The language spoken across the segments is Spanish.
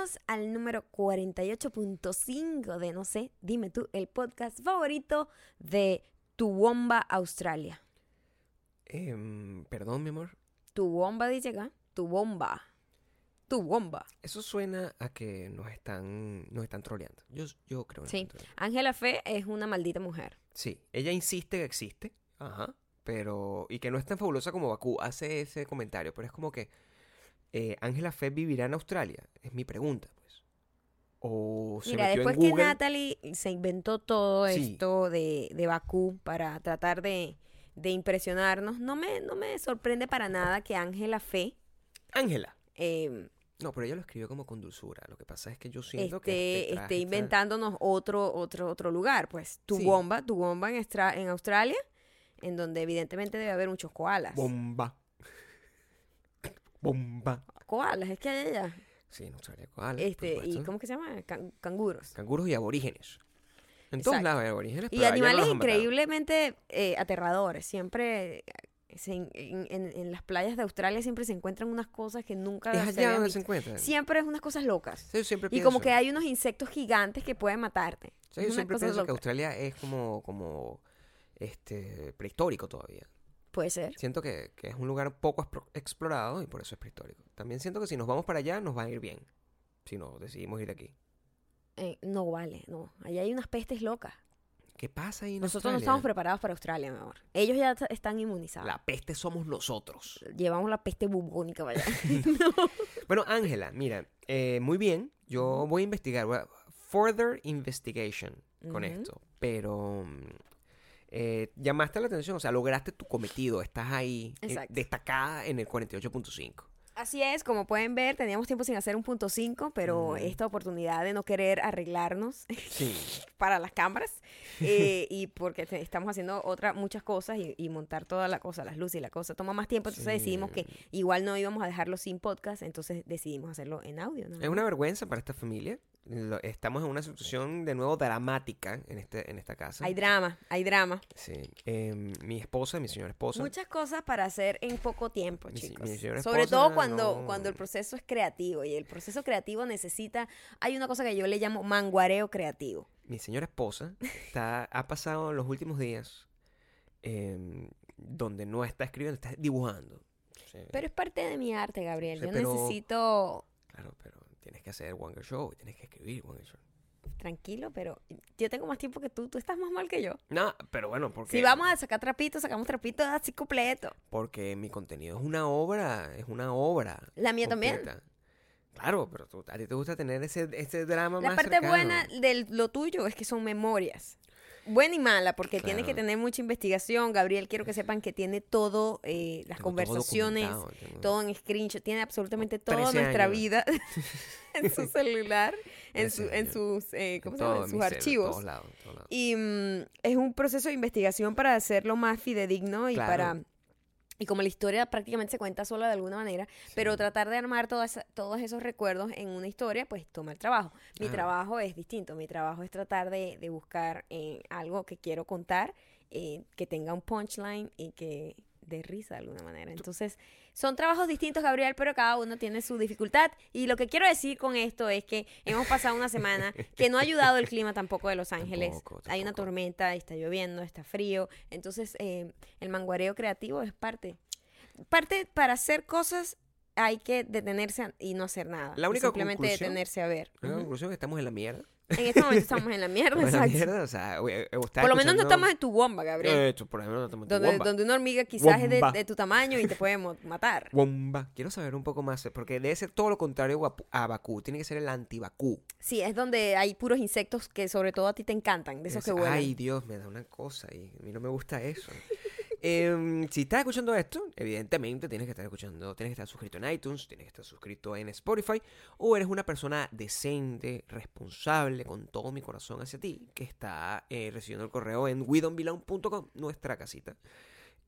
Bienvenidos al número 48.5 de No sé, dime tú, el podcast favorito de Tu Bomba Australia. Em, perdón, mi amor. Tu bomba dice acá, tu bomba. Tu bomba. Eso suena a que nos están, nos están troleando. Yo, yo creo que Sí. Ángela Fe es una maldita mujer. Sí, ella insiste que existe. Ajá. Pero. Y que no es tan fabulosa como Bakú. Hace ese comentario. Pero es como que. Eh, Ángela Fe vivirá en Australia. Es mi pregunta, pues. O se Mira, metió después en que. Natalie se inventó todo Sí. esto de, de Bakú para tratar de, de impresionarnos, no me, no me sorprende para nada que Ángela Fe Ángela. eh, No, pero ella lo escribió como con dulzura. Lo que pasa es que yo siento que. esté, este inventándonos otro, otro, otro lugar. Pues tu Sí. bomba, tu bomba en Australia, en donde evidentemente debe haber muchos koalas. Bomba. Bomba. Koalas, es que hay allá. Sí, en Australia. koala, Este, ¿Y cómo que se llama? Can- canguros. Canguros y aborígenes. En todos lados hay aborígenes. Y no animales increíblemente eh, aterradores. Siempre eh, se en, en- en- en las playas de Australia siempre se encuentran unas cosas que nunca Es allá donde visto. se encuentran. Siempre es unas cosas locas. Sí, yo siempre Y pienso. como que hay unos insectos gigantes que pueden matarte. Sí, yo siempre pienso que. Australia es como, como este, prehistórico todavía. Puede ser. Siento que, que es un lugar poco explorado y por eso es prehistórico. También siento que si nos vamos para allá nos va a ir bien. Si no decidimos ir de aquí. Eh, no vale, no. Allá hay unas pestes locas. ¿Qué pasa ahí en Nosotros no estamos preparados para Australia, mi amor. Ellos ya están inmunizados. La peste somos nosotros. Llevamos la peste bubónica para allá. Bueno, Ángela, mira, eh, muy bien. Yo voy a investigar. voy a- further investigation con esto. Pero mm, eh, llamaste la atención, o sea, lograste tu cometido. Estás ahí eh, destacada en el 48.5. Así es, como pueden ver, teníamos tiempo sin hacer un punto 5, pero Mm. esta oportunidad de no querer arreglarnos Sí. para las cámaras eh, y porque te- estamos haciendo otra, muchas cosas y, y montar toda la cosa, las luces y la cosa, toma más tiempo, entonces Sí. decidimos que igual no íbamos a dejarlo sin podcast, entonces decidimos hacerlo en audio. nada Es una vergüenza para esta familia. Estamos en una situación de nuevo dramática en, este, en esta casa. Hay drama, hay drama. Sí. Em, mi esposa, mi señora esposa. Muchas cosas para hacer en poco tiempo, Mi chicos. mi señora Sobre esposa todo cuando, no- cuando el proceso es creativo y el proceso creativo necesita, hay una cosa que yo le llamo manguareo creativo. Mi señora esposa está, ha pasado los últimos días em, donde no está escribiendo, está dibujando. Sí, Pero es parte de mi arte, Gabriel. Sí, yo pero- necesito Claro, pero tienes que hacer One Girl Show, tienes que escribir One Girl Show. tranquilo, pero yo tengo más tiempo que tú. Tú estás más mal que yo. No, pero bueno, porque, Si vamos a sacar trapitos, sacamos trapitos así completo. porque mi contenido es una obra, es una obra. La mía también. Claro, pero tú- a ti te gusta tener ese, ese drama La más parte cercano. buena de lo tuyo es que son memorias. Buena y mala, porque tiene que tener mucha investigación. Gabriel, quiero que sepan que tiene todo, eh, las Tengo conversaciones, tengo- todo en screenshot, tiene absolutamente toda 13 nuestra años. vida en su celular, en, su, 13 en sus, eh, en ¿cómo se todo, llama? En en sus en archivos. en. Y mm, es un proceso de investigación para hacerlo más fidedigno y Claro. para... Y como la historia prácticamente se cuenta sola de alguna manera, pero tratar de armar todas todos esos recuerdos en una historia, pues toma el trabajo. Mi trabajo es distinto. Mi trabajo es tratar de, de buscar eh, algo que quiero contar, eh, que tenga un punchline y que dé risa de alguna manera. Entonces, son trabajos distintos, Gabriel, pero cada uno tiene su dificultad. Y lo que quiero decir con esto es que hemos pasado una semana que no ha ayudado el clima tampoco de Los Ángeles. Tampoco, Hay una tormenta, está lloviendo, está frío. Entonces, eh, el manguareo creativo es parte. Parte para hacer cosas hay que detenerse y no hacer nada. La única simplemente detenerse a ver. La Ujú. conclusión es que estamos en la mierda. En este momento estamos en la mierda, en la exacto. mierda, o sea, eh, Por lo menos no estamos en tu bomba, Gabriel. Eh, tú, por ejemplo, no estamos en tu donde, bomba. donde una hormiga quizás es de, Bomba. de tu tamaño y te puede matar. Bomba. Quiero saber un poco más, eh, porque debe ser todo lo contrario a, Bakú. Tiene que ser el anti-Bakú. Sí, es donde hay puros insectos que sobre todo a ti te encantan, de esos Es- que vuelan. Ay, Dios, me da una cosa y a mí no me gusta eso. Em, si estás escuchando esto, evidentemente tienes que estar escuchando, tienes que estar suscrito en iTunes, tienes que estar suscrito en Spotify, o eres una persona decente, responsable, con todo mi corazón hacia ti, que está eh, recibiendo el correo en wedonbelong.com, nuestra casita.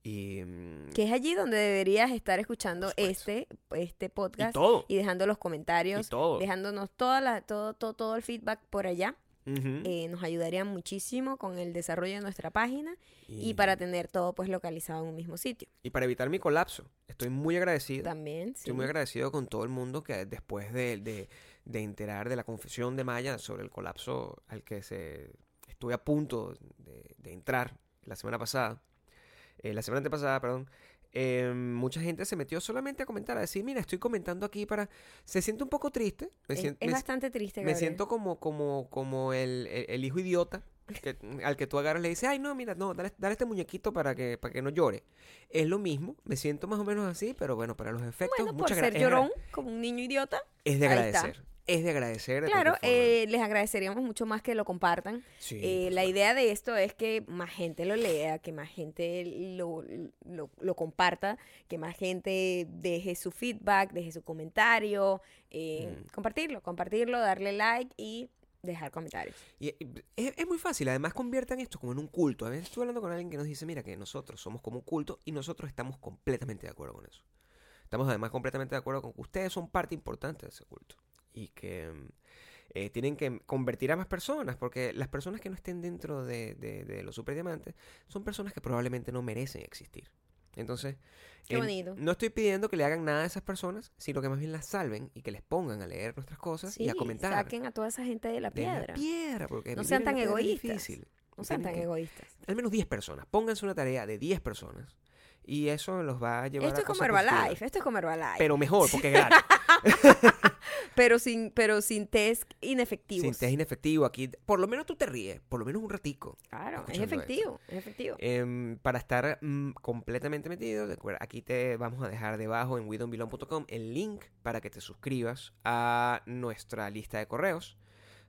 Y, mm, Que es allí donde deberías estar escuchando este, este y podcast todo. y dejando los comentarios, Y todo. dejándonos toda la, todo, todo, todo el feedback por allá. Eh, nos ayudaría muchísimo con el desarrollo de nuestra página y para tener todo pues localizado en un mismo sitio. y para evitar mi colapso. Estoy estoy muy agradecido. También, sí. Estoy muy agradecido con todo el mundo que después de, de, de enterar de la confesión de Maya sobre el colapso al que se estuve a punto de, de entrar la semana pasada, eh, la semana antepasada, perdón, eh, mucha gente se metió solamente a comentar, a decir, mira, estoy comentando aquí para... Se siente un poco triste. Me, Es, sien- es me- bastante triste, me siento como, como, como el, el- el hijo idiota que- al que tú agarras le dices, ay, no, mira, no, dale, dale este muñequito para que, para que no llore. Es lo mismo, me siento más o menos así, pero bueno, para los efectos, Bueno, por ser llorón, como un niño idiota. Es de agradecer. Es de agradecer. de Claro, eh, les agradeceríamos mucho más que lo compartan. Sí, Eh, la idea de esto es que más gente lo lea, que más gente lo, lo- lo comparta, que más gente deje su feedback, deje su comentario, eh, Mm. compartirlo, compartirlo, darle like y dejar comentarios. Y, es muy fácil, además conviertan esto como en un culto. A veces estoy hablando con alguien que nos dice, mira, que nosotros somos como un culto y nosotros estamos completamente de acuerdo con eso. Estamos además completamente de acuerdo con que ustedes son parte importante de ese culto y que mm, eh, tienen que convertir a más personas, porque las personas que no estén dentro de, de- de los superdiamantes son personas que probablemente no merecen existir. Entonces, Qué bonito. no estoy pidiendo que le hagan nada a esas personas, sino que más bien las salven y que les pongan a leer nuestras cosas y a comentar. saquen a toda esa gente de la de la piedra. piedra, porque No sean tan piedra egoístas. difícil. No sean tan que- egoístas. Al menos 10 personas. Pónganse una tarea de 10 personas y eso los va a llevar Esto a es como positivas. Herbalife, esto es como Herbalife. Pero mejor, porque es gratis. pero sin, pero sin test inefectivos. Sin test inefectivo aquí. Por lo menos tú te ríes, por lo menos un ratico. Claro, es esto. efectivo, es efectivo. Em, para estar mm, completamente metido, aquí te vamos a dejar debajo en widonbelong.com el link para que te suscribas a nuestra lista de correos,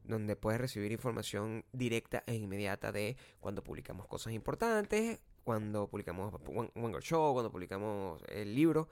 donde puedes recibir información directa e inmediata de cuando publicamos cosas importantes, cuando publicamos One One Show, cuando publicamos el libro.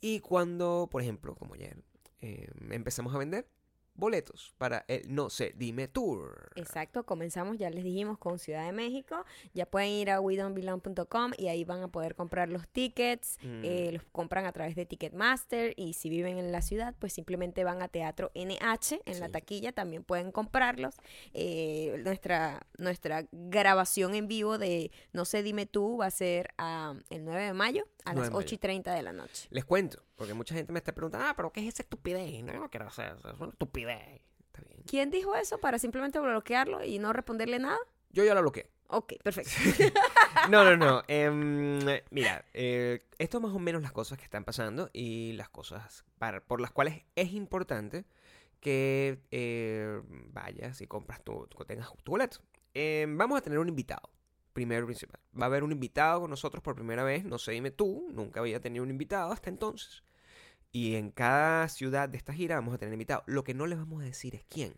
Y cuando, por ejemplo, como ayer, em, empezamos a vender boletos para el No sé, dime tour. Exacto, comenzamos, ya les dijimos, con Ciudad de México. Ya pueden ir a wedonbelong.com y ahí van a poder comprar los tickets. Mm. eh, los compran a través de Ticketmaster y si viven en la ciudad, pues simplemente van a Teatro NH en la taquilla, también pueden comprarlos. Eh, nuestra, nuestra grabación en vivo de No sé, dime tú va a ser ah, el 9 de mayo a 9 las de mayo. 8 y 30 de la noche. Les cuento, porque mucha gente me está preguntando, ah, pero ¿qué es esa estupidez? No, yo no quiero hacer eso, es una estupidez. Está bien. ¿Quién dijo eso para simplemente bloquearlo y no responderle nada? Yo ya lo bloqueé. Ok, perfecto. No, no, no. em, mira, eh, esto es más o menos las cosas que están pasando y las cosas para- por las cuales es importante que eh, vayas y compras tu, tu- tengas tu boleto. Em, vamos a tener un invitado, primero principal. Va a haber un invitado con nosotros por primera vez, no sé, dime tú, nunca había tenido un invitado hasta entonces. Y en cada ciudad de esta gira vamos a tener invitado. Lo que no les vamos a decir es quién.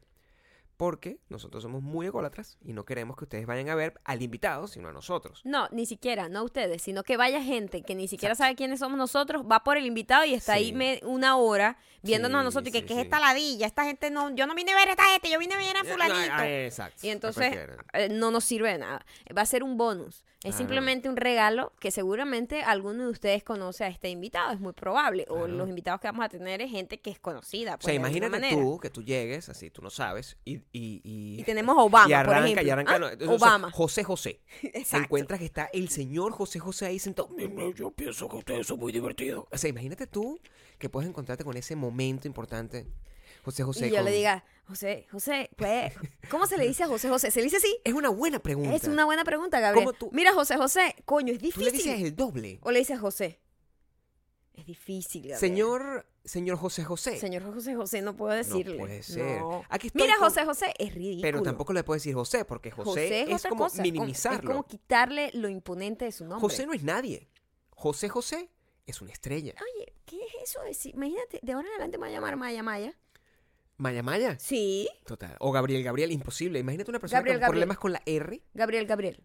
Porque nosotros somos muy ególatras y no queremos que ustedes vayan a ver al invitado, sino a nosotros. No, ni siquiera, no ustedes, sino que vaya gente que ni siquiera sabe quiénes somos nosotros, va por el invitado y está ahí me- una hora viéndonos a nosotros y que, sí, ¿qué es esta ladilla? Esta gente no, yo no vine a ver a esta gente, yo vine a ver a fulanito. ah, exacto. Y a entonces eh, no nos sirve de nada. Va a ser un bonus. Es simplemente un regalo que seguramente alguno de ustedes conoce a este invitado, es muy probable. O los invitados que vamos a tener es gente que es conocida. O pues, sea, de alguna imagínate tú que tú llegues, así tú no sabes, y, y, y, Y tenemos a Obama, y arranca, por ejemplo. y arranca, ¿Ah? no, entonces, o sea, Obama. José José. Se Exacto. encuentra que está el señor José José ahí sentado. "Mira, Yo pienso que ustedes son muy divertidos. O sea, imagínate tú que puedes encontrarte con ese momento importante. José José. y yo con- le diga, José, José, pues, ¿cómo se le dice a José José? ¿Se le dice así? Es una buena pregunta. Es una buena pregunta, Gabriel. ¿Cómo tú- Mira, José José, coño, es Tú le difícil. dices el doble. O le dices José. Es difícil, Gabriel. Señor, señor José José. Señor José José, no puedo decirle. No puede ser. No. Aquí estoy Mira, con- José José, es ridículo. Pero tampoco le puedes decir José, porque José, José es, como cosa, minimizarlo. Es como quitarle lo imponente de su nombre. José no es nadie. José José es una estrella. Oye, ¿qué es eso? de si- Imagínate, de ahora en adelante me voy a llamar Maya Maya. Maya Maya. Sí. Total. O Gabriel Gabriel, imposible. Imagínate una persona Gabriel, con Gabriel. problemas con la R. Gabriel Gabriel.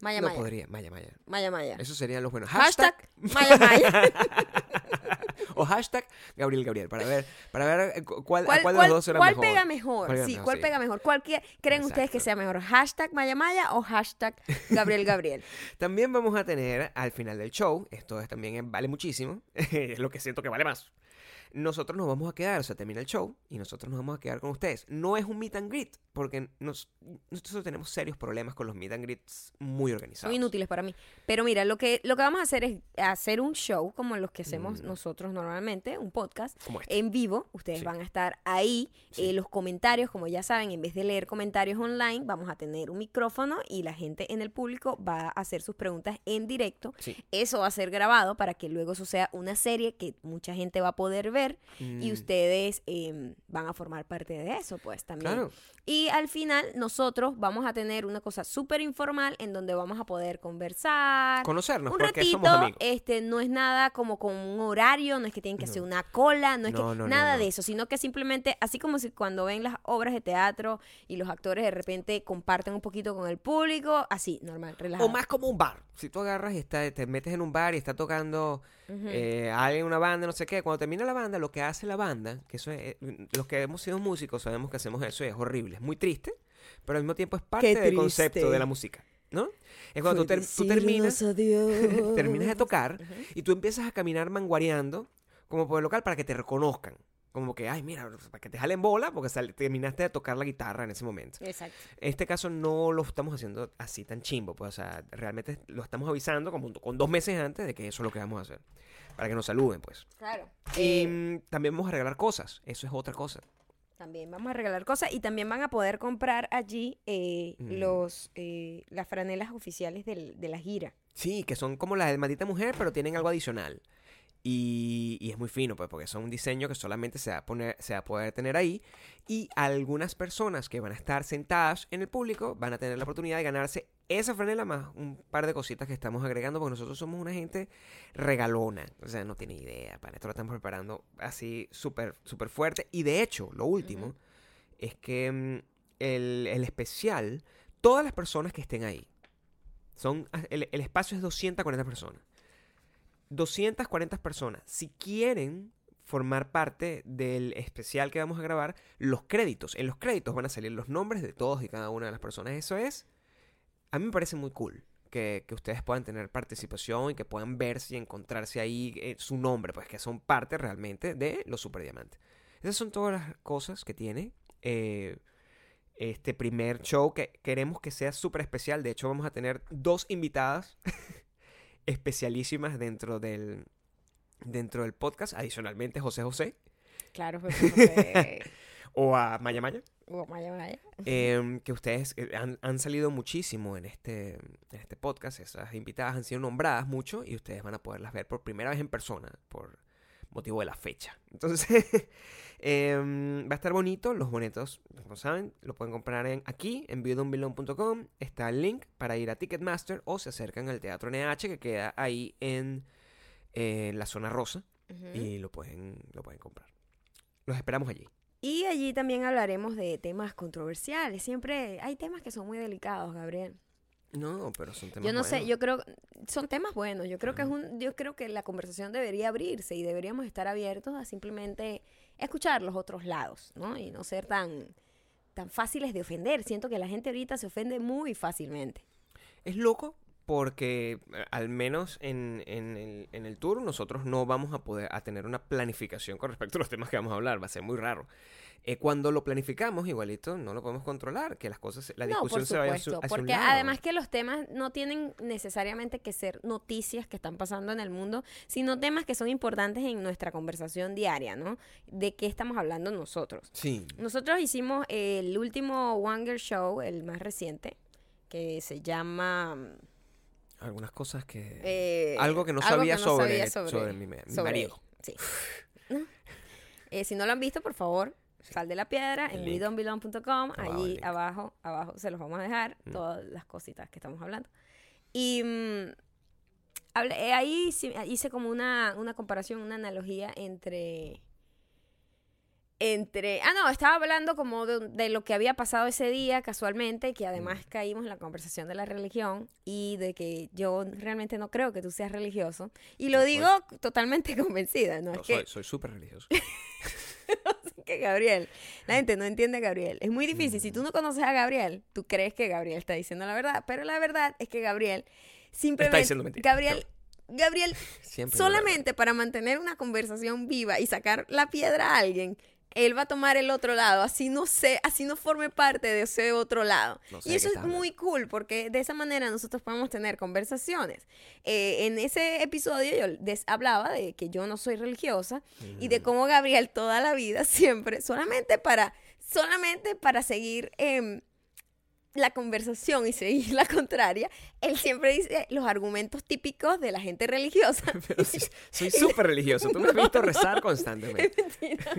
Maya no Maya. podría. Maya Maya. Maya Maya. Eso serían los buenos. Hashtag Maya Maya. o hashtag Gabriel Gabriel. Para ver, para ver eh, cu- cuál, a ¿Cuál, cuál de cuál- los dos será cuál mejor. pega mejor? ¿Cuál pega sí, mejor? ¿cuál Sí. pega mejor? ¿Cuál creen ustedes que Exacto. sea mejor? ¿Hashtag Maya Maya o hashtag Gabriel Gabriel? También vamos a tener al final del show, esto es también eh, vale muchísimo, es lo que siento que vale más. Nosotros nos vamos a quedar, o sea, termina el show y nosotros nos vamos a quedar con ustedes. No es un meet and greet, porque nos, nosotros tenemos serios problemas con los meet and greets muy organizados. Son inútiles para mí. Pero mira, lo que, lo que vamos a hacer es hacer un show como los que hacemos Mm. nosotros normalmente, un podcast Como este. en vivo. Ustedes Sí. van a estar ahí. Sí. Eh, los comentarios, como ya saben, en vez de leer comentarios online, vamos a tener un micrófono y la gente en el público va a hacer sus preguntas en directo. Sí. Eso va a ser grabado para que luego eso sea una serie que mucha gente va a poder ver y Mm, ustedes em, van a formar parte de eso, pues también. Claro. Y al final nosotros vamos a tener una cosa súper informal en donde vamos a poder conversar. Conocernos, un porque ratito, somos amigos. este, no es nada como con un horario, no es que tienen que hacer No. una cola, no es No, que no, nada de eso, sino que simplemente, así como si cuando ven las obras de teatro y los actores de repente comparten un poquito con el público, así, normal, relajado. O más como un bar. Si tú agarras y está- te metes en un bar y está tocando Ujú. eh, alguien, una banda, no sé qué. Cuando termina la banda, lo que hace la banda, que eso es, eh, los que hemos sido músicos sabemos que hacemos eso y es horrible, es muy triste, pero al mismo tiempo es parte del concepto de la música, ¿no? Es cuando tú, ter- tú terminas, terminas de tocar y tú empiezas a caminar manguareando como por el local para que te reconozcan. Como que, ay, mira, para que te jalen bola porque terminaste de tocar la guitarra en ese momento. Exacto. En este caso no lo estamos haciendo así tan chimbo, pues, o sea, realmente lo estamos avisando como con dos meses antes de que eso es lo que vamos a hacer. Para que nos saluden, pues. Claro. Y Eh, también vamos a regalar cosas, eso es otra cosa. También vamos a regalar cosas y también van a poder comprar allí eh, Mm. los eh, las franelas oficiales del- de la gira. Sí, que son como las de maldita mujer, pero tienen algo adicional. Y, y es muy fino, pues, porque son un diseño que solamente se va, a poner, se va a poder tener ahí. Y algunas personas que van a estar sentadas en el público van a tener la oportunidad de ganarse esa franela más un par de cositas que estamos agregando, porque nosotros somos una gente regalona. O sea, no tiene idea, para esto lo estamos preparando así súper, súper fuerte. Y de hecho, lo último es que mm, el, el especial, todas las personas que estén ahí, son, el, el espacio es 240 personas. 240 personas. Si quieren formar parte del especial que vamos a grabar, los créditos. En los créditos van a salir los nombres de todos y cada una de las personas. Eso es, a mí me parece muy cool. Que, que ustedes puedan tener participación y que puedan verse y encontrarse ahí eh, su nombre, pues que son parte realmente de los Superdiamantes. Esas son todas las cosas que tiene eh, este primer show que queremos que sea súper especial. De hecho, vamos a tener dos invitadas especialísimas dentro del, dentro del podcast. Adicionalmente, José José Claro, pues, porque- o a Maya Maya. Oh, vaya, vaya. em, que ustedes eh, han, han salido muchísimo en este, en este podcast. Esas invitadas han sido nombradas mucho y ustedes van a poderlas ver por primera vez en persona por motivo de la fecha. Entonces, em, va a estar bonito. Los boletos, como saben, lo pueden comprar en, aquí, en viewdonbelong.com. Está el link para ir a Ticketmaster o se acercan al Teatro NH que queda ahí en eh, la zona rosa y lo pueden, lo pueden comprar. Los esperamos allí. Y allí también hablaremos de temas controversiales. Siempre hay temas que son muy delicados, Gabriel. No, pero son temas Yo no sé, yo creo son temas buenos. Yo creo que es un yo creo que la conversación debería abrirse y deberíamos estar abiertos a simplemente escuchar los otros lados, ¿no? Y no ser tan tan fáciles de ofender. Siento que la gente ahorita se ofende muy fácilmente. Es loco porque eh, al menos en, en el, en el tour nosotros no vamos a poder a tener una planificación con respecto a los temas que vamos a hablar, va a ser muy raro. Eh, cuando lo planificamos, igualito, no lo podemos controlar, que las cosas, la no, discusión se vaya hacia, hacia un porque lado. además que los temas no tienen necesariamente que ser noticias que están pasando en el mundo, sino temas que son importantes en nuestra conversación diaria, ¿no? De qué estamos hablando nosotros. Sí, Nosotros hicimos el último One Girl Show, el más reciente, que se llama... algunas cosas que... eh, algo que no algo sabía, que no sobre, sabía sobre, mi, mi sobre marido. él, Sí. ¿No? Eh, si no lo han visto, por favor, sal de la piedra en. WeDon'tBelong.com. Allí link. abajo, abajo se los vamos a dejar Mm. todas las cositas que estamos hablando. Y mm, hablé- eh, ahí hice como una, una comparación, una analogía entre entre... Ah, no, estaba hablando como de, de lo que había pasado ese día casualmente, que además Mm. caímos en la conversación de la religión y de que yo realmente no creo que tú seas religioso. Y lo Yo digo totalmente convencida, ¿no? Yo es que, soy soy súper religioso. que Gabriel, la gente no entiende a Gabriel. Es muy difícil. Si tú no. conoces a Gabriel, tú crees que Gabriel está diciendo la verdad, pero la verdad es que Gabriel simplemente... diciendo Gabriel Gabriel, Siempre solamente para mantener una conversación viva y sacar la piedra a alguien, él va a tomar el otro lado, así no sé, así no forme parte de ese otro lado. No sé y eso es muy cool porque de esa manera nosotros podemos tener conversaciones. Eh, en ese episodio yo les hablaba de que yo no soy religiosa y de cómo Gabriel toda la vida siempre, solamente para, solamente para seguir em, la conversación y seguir la contraria, él siempre dice los argumentos típicos de la gente religiosa. Pero sí, soy súper religioso. Tú me has visto rezar constantemente. Mentira.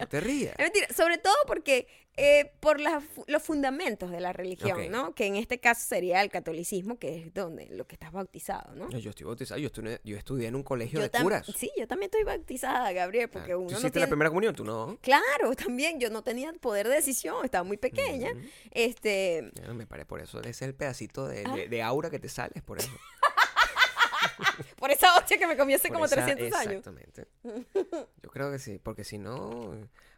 No te rías. Es mentira, sobre todo porque eh, por fu- los fundamentos de la religión. ¿no? Que en este caso sería el catolicismo, que es donde lo que estás bautizado, ¿no? No, yo estoy bautizado. Yo, estudié, yo estudié en un colegio Yo de curas. Sí, yo también estoy bautizada, Gabriel, porque Claro. uno ¿Tú no hiciste tiene... la primera comunión? Tú no. Claro, también yo no tenía poder de decisión, estaba muy pequeña. Este, Ya, me paré por eso. Ese es el pedacito de, Ah. de- de aura que te sales por eso. por esa hostia que me comí hace Por como esa- 300 años. Exactamente. Yo creo que sí, porque si no,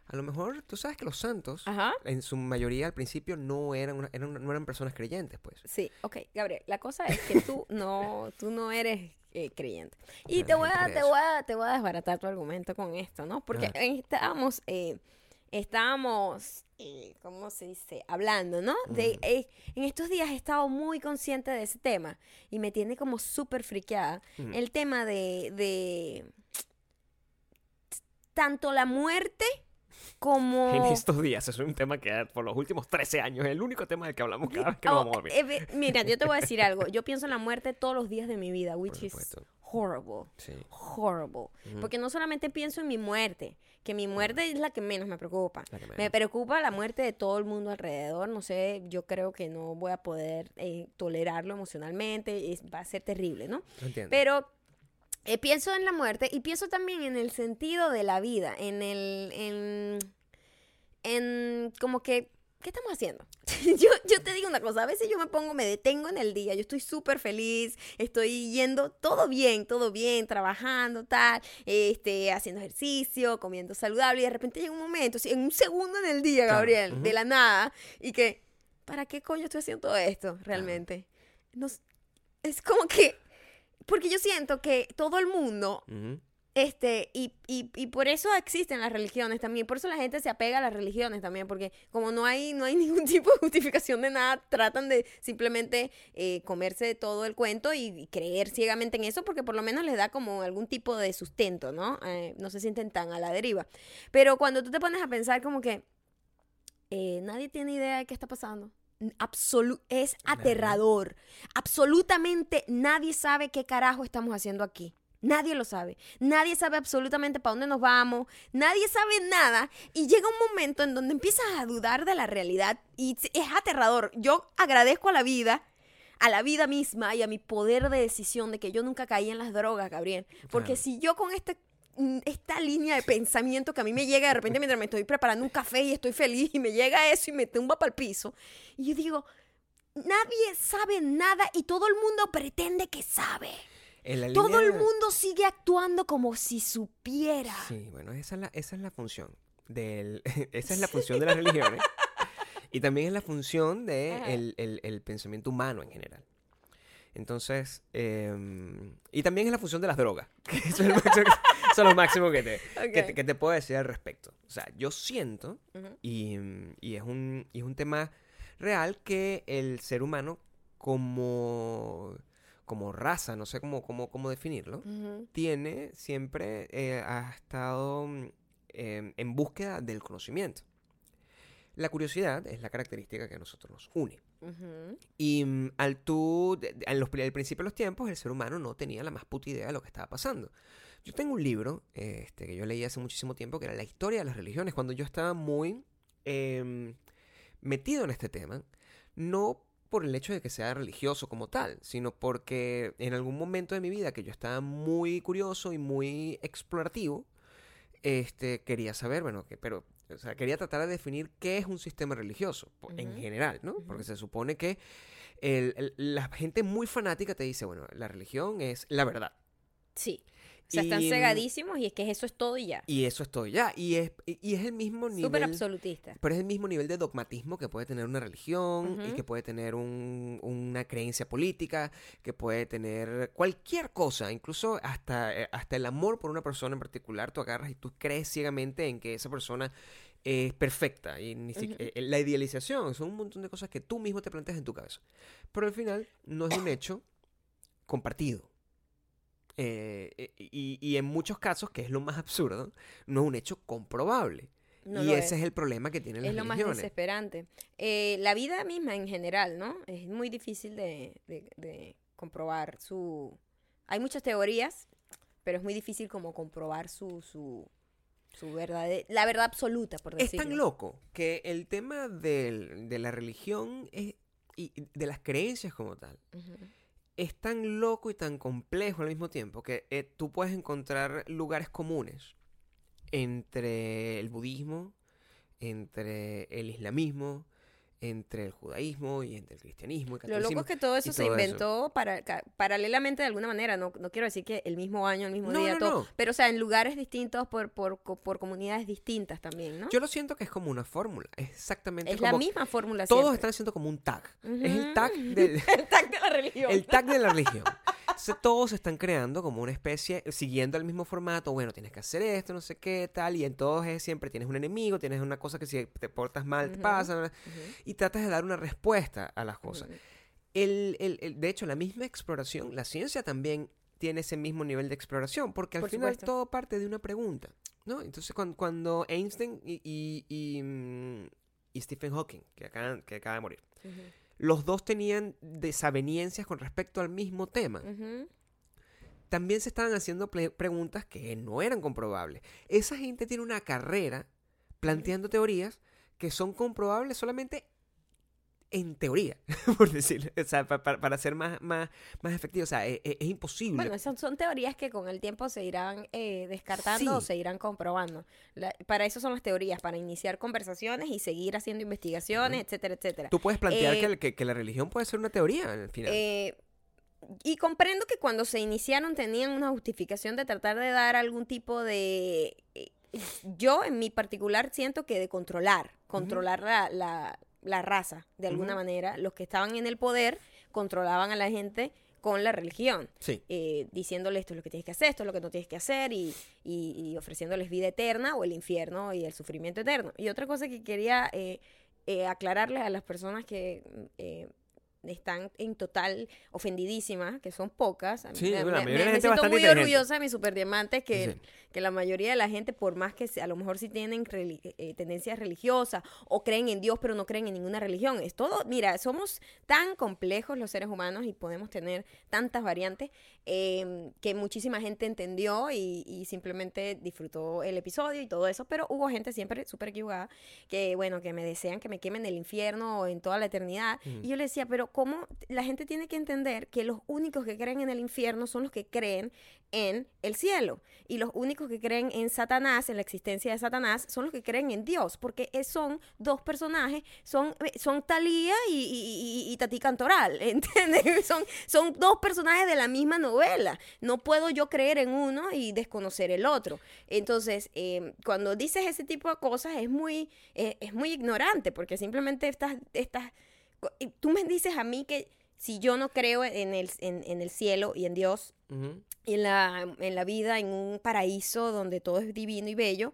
a lo mejor tú sabes que los santos, Ajá. en su mayoría al principio no eran, una- eran no eran personas creyentes, pues. Sí, ok, Gabriel, la cosa es que tú no, tú no eres eh, creyente. Y te voy, a, te, voy a, te voy a desbaratar tu argumento con esto, ¿no? Porque Ajá. estábamos, eh, estábamos, eh, ¿cómo se dice? Hablando, ¿no? De, eh, en estos días he estado muy consciente de ese tema y me tiene como súper friqueada. El tema de, de tanto la muerte como... En estos días, es un tema que por los últimos 13 años es el único tema del que hablamos cada vez que nos Oh, vamos a dormir. eh, mira, yo te voy a decir algo. Yo pienso en la muerte todos los días de mi vida, which is horrible. Sí. Horrible. Porque no solamente pienso en mi muerte, que mi muerte es la que menos me preocupa. Me preocupa la muerte de todo el mundo alrededor. No sé, yo creo que no voy a poder eh, tolerarlo emocionalmente. es- va a ser terrible, ¿no? No entiendo. Pero eh, pienso en la muerte y pienso también en el sentido de la vida, en el, en, en como que, ¿qué estamos haciendo? yo, yo te digo una cosa, a veces yo me pongo, me detengo en el día, yo estoy súper feliz, estoy yendo todo bien, todo bien, trabajando, tal, este, haciendo ejercicio, comiendo saludable y de repente llega un momento, en un segundo en el día, Claro, Gabriel, de la nada, y que, ¿para qué coño estoy haciendo todo esto realmente? Nos- es como que, porque yo siento que todo el mundo. Este, y, y, y por eso existen las religiones también, por eso la gente se apega a las religiones también, porque como no hay, no hay ningún tipo de justificación de nada, tratan de simplemente eh, comerse todo el cuento y, y creer ciegamente en eso, porque por lo menos les da como algún tipo de sustento, ¿no? Eh, no se sienten tan a la deriva. Pero cuando tú te pones a pensar como que eh, nadie tiene idea de qué está pasando. Absolu es aterrador. Absolutamente nadie sabe qué carajo estamos haciendo aquí. Nadie lo sabe. Nadie sabe absolutamente para dónde nos vamos. Nadie sabe nada. Y llega un momento en donde empiezas a dudar de la realidad. Y es aterrador. Yo agradezco a la vida, a la vida misma y a mi poder de decisión de que yo nunca caí en las drogas, Gabriel. Porque Claro. si yo con este mm, esta línea de pensamiento que a mí me llega de repente mientras me estoy preparando un café y estoy feliz y me llega eso y me tumba para el piso. Y yo digo, nadie sabe nada y todo el mundo pretende que sabe. En Todo el mundo sigue actuando como si supiera. Sí, bueno, esa es la, esa es la función. Del, esa es la función de las religiones. Y también es la función de Ajá. el, el- el pensamiento humano en general. Entonces, em, y también es la función de las drogas. que Eso es, el máximo, eso es lo máximo que te, que, te, que te puedo decir al respecto. O sea, yo siento, Ujú. y, y es, un, y es un tema real, que el ser humano como, como raza, no sé cómo, cómo, cómo definirlo, tiene siempre, eh, ha estado mm, em, en búsqueda del conocimiento. La curiosidad es la característica que a nosotros nos une. Ujú. Y mm, al tú, en los, al principio de los tiempos, el ser humano no tenía la más puta idea de lo que estaba pasando. Yo tengo un libro este, que yo leí hace muchísimo tiempo, que era La historia de las religiones, cuando yo estaba muy em, metido en este tema, no por el hecho de que sea religioso como tal, sino porque en algún momento de mi vida que yo estaba muy curioso y muy explorativo, este, quería saber, bueno, que, pero, o sea, quería tratar de definir qué es un sistema religioso, en general, ¿no? Porque se supone que el- el- la gente muy fanática te dice, bueno, la religión es la verdad. Sí. O sea, están Y, mm, cegadísimos y es que eso es todo y ya. Y eso es todo ya. Y es, y y es el mismo Súper nivel. absolutista. Pero es el mismo nivel de dogmatismo que puede tener una religión y que puede tener un- una creencia política, que puede tener cualquier cosa, incluso hasta, eh, hasta el amor por una persona en particular, tú agarras y tú crees ciegamente en que esa persona es perfecta. Y ni Ujú. eh, la idealización son un montón de cosas que tú mismo te planteas en tu cabeza. Pero al final no es un hecho compartido. Eh, eh, y, y en muchos casos, que es lo más absurdo, no es un hecho comprobable. No y ese es. es. el problema que tienen Es las lo más religiones. desesperante. Eh, la vida misma en general, ¿no? Es muy difícil de, de- de comprobar su... Hay muchas teorías, pero es muy difícil como comprobar su, su, su verdad, la verdad absoluta, por Es decirlo. tan loco que el tema del- de la religión es- y de las creencias como tal. Es tan loco y tan complejo al mismo tiempo que eh, tú puedes encontrar lugares comunes entre el budismo, entre el islamismo, entre el judaísmo y entre el cristianismo y Lo loco es que todo eso se todo eso. inventó para, paralelamente de alguna manera. No, no quiero decir que el mismo año, el mismo No, día, no, todo. Pero, o sea, en lugares distintos, por, por, por comunidades distintas también, ¿no? Yo lo siento que es como una fórmula, exactamente es como la misma fórmula todos siempre. están haciendo como un tag. Es el tag del, el tag de la religión. El tag de la religión. Entonces, todos se están creando como una especie, siguiendo el mismo formato. Bueno, tienes que hacer esto, no sé qué, tal. Y en todos es siempre tienes un enemigo, tienes una cosa que si te portas mal te Ujú. pasa. Ujú, Y tratas de dar una respuesta a las cosas. ujú. El, el- el- de hecho, la misma exploración, la ciencia también tiene ese mismo nivel de exploración, porque al Por final supuesto. todo parte de una pregunta. ¿no? Entonces, cuando, cuando Einstein y, y- y, mm, y Stephen Hawking, que acaba, que acaba de morir, los dos tenían desavenencias con respecto al mismo tema también se estaban haciendo preguntas que no eran comprobables. Esa gente tiene una carrera planteando teorías que son comprobables solamente en teoría, por decirlo, o sea, pa- pa- para ser más, más, más efectivo. O sea, e- e- es, imposible. Bueno, esas son teorías que con el tiempo se irán eh, descartando o se irán comprobando. La- para eso son las teorías, para iniciar conversaciones y seguir haciendo investigaciones, etcétera, etcétera. Tú puedes plantear eh, que, el- que- que la religión puede ser una teoría al final. Eh, y comprendo que cuando se iniciaron tenían una justificación de tratar de dar algún tipo de... Yo en mi particular siento que de controlar, controlar la, la- la raza, de alguna manera. Los que estaban en el poder controlaban a la gente con la religión. sí. eh, diciéndole esto es lo que tienes que hacer, esto es lo que no tienes que hacer y, y- y ofreciéndoles vida eterna o el infierno y el sufrimiento eterno. Y otra cosa que quería eh, eh, aclararles a las personas que eh, están en total ofendidísimas, que son pocas. a mí Sí, me, la me- mayoría siento muy orgullosa de mis superdiamantes que, Sí. que la mayoría de la gente, por más que a lo mejor sí tienen eh, tendencias religiosas o creen en Dios, pero no creen en ninguna religión. Es todo, mira, somos tan complejos los seres humanos y podemos tener tantas variantes eh, que muchísima gente entendió y, y simplemente disfrutó el episodio y todo eso, pero hubo gente siempre súper equivocada que, bueno, que me desean que me quemen en el infierno o en toda la eternidad. Y yo le decía, pero ¿cómo la gente tiene que entender que los únicos que creen en el infierno son los que creen en el cielo? Y los únicos que creen en Satanás, en la existencia de Satanás, son los que creen en Dios, porque son dos personajes, son, eh, son Talía y, Tati Cantoral. Son, son dos personajes de la misma novela. No puedo yo creer en uno y desconocer el otro. Entonces, eh, cuando dices ese tipo de cosas es muy, eh, es muy ignorante, porque simplemente estás, estás, tú me dices a mí que si yo no creo en el, en, en el cielo y en Dios, y en la, en la vida, en un paraíso donde todo es divino y bello,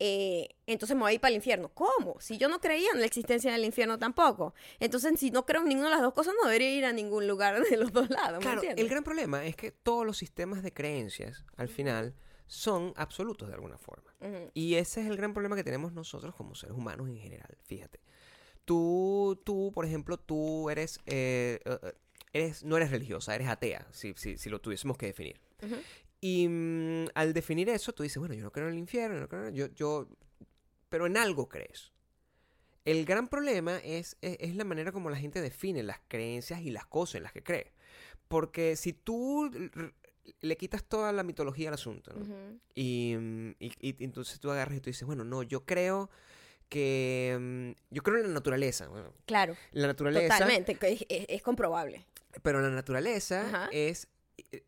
eh, entonces me voy a ir para el infierno. ¿Cómo? Si yo no creía en la existencia del infierno tampoco. Entonces, si no creo en ninguna de las dos cosas, no debería ir a ningún lugar de los dos lados. ¿me Claro, entiendes? el gran problema es que todos los sistemas de creencias, al final, son absolutos de alguna forma. Y ese es el gran problema que tenemos nosotros como seres humanos en general. Fíjate. Tú, tú por ejemplo, tú eres, eh, eh, eh, eres no eres religiosa, eres atea, si, si, si lo tuviésemos que definir. Y mm, al definir eso, tú dices, bueno, yo no creo en el infierno, yo no creo en- yo, yo, pero en algo crees. El gran problema es, es, es la manera como la gente define las creencias y las cosas en las que cree. Porque si tú le quitas toda la mitología al asunto, ¿no? Y, mm, y- y entonces tú agarras y tú dices, bueno, no, yo creo que... mm, Yo creo en la naturaleza. Bueno, Claro, la naturaleza... totalmente, es, es- es comprobable. Pero la naturaleza Ajá. es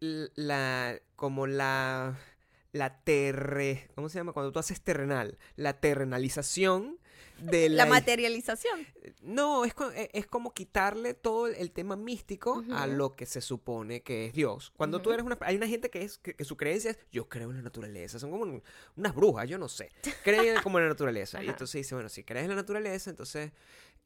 l- la, como la, la terre, ¿cómo se llama? Cuando tú haces terrenal, la terrenalización de la, La materialización. no, es, e- es como quitarle todo el- tema místico a lo que se supone que es Dios. Cuando tú eres una... Hay una gente que, es, que, que su creencia es, yo creo en la naturaleza. Son como un- unas brujas, yo no sé. Creen como en la naturaleza. y entonces dice, bueno, si crees en la naturaleza, entonces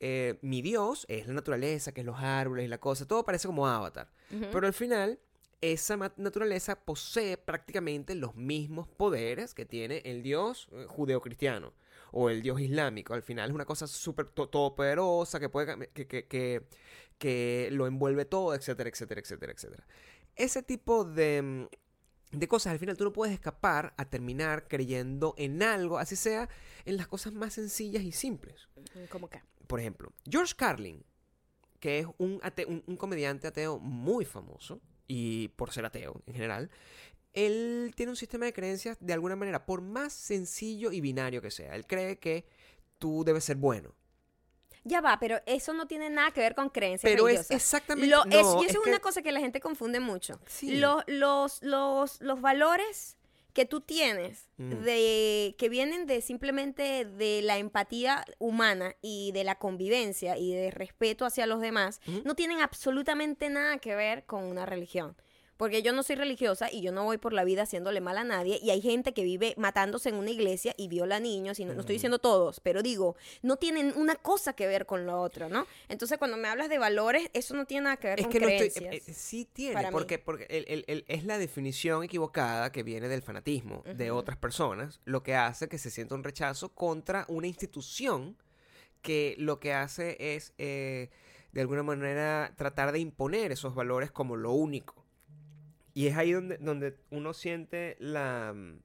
eh, mi Dios es la naturaleza, que es los árboles y la cosa. Todo parece como avatar. Pero al final, esa naturaleza posee prácticamente los mismos poderes que tiene el Dios eh, judeocristiano o el Dios islámico. Al final es una cosa súper to- todopoderosa que, puede, que, que, que, que lo envuelve todo, etcétera, etcétera, etcétera, etcétera. Ese tipo de, mm, de cosas, al final tú no puedes escapar a terminar creyendo en algo, así sea en las cosas más sencillas y simples ¿Cómo que? por ejemplo, George Carlin, que es un, ate- un, un comediante ateo muy famoso, y por ser ateo en general, él tiene un sistema de creencias de alguna manera, por más sencillo y binario que sea. Él cree que tú debes ser bueno. Ya va, pero eso no tiene nada que ver con creencias Pero es exactamente... Lo, no, es, y eso es, una cosa que la gente confunde mucho. Sí. Los, los, los, los valores que tú tienes, Mm. de, que vienen de simplemente de la empatía humana y de la convivencia y de respeto hacia los demás, no tienen absolutamente nada que ver con una religión. Porque yo no soy religiosa y yo no voy por la vida haciéndole mal a nadie. Y hay gente que vive matándose en una iglesia y viola niños. Y no, no estoy diciendo todos, pero digo, no tienen una cosa que ver con lo otro, ¿no? Entonces, cuando me hablas de valores, eso no tiene nada que ver Es con que no estoy... creencias. eh, eh, sí tiene, mí. porque, porque el- el- el- es la definición equivocada que viene del fanatismo de otras personas, lo que hace que se sienta un rechazo contra una institución que lo que hace es, eh, de alguna manera, tratar de imponer esos valores como lo único. Y es ahí donde, donde uno siente la... mm,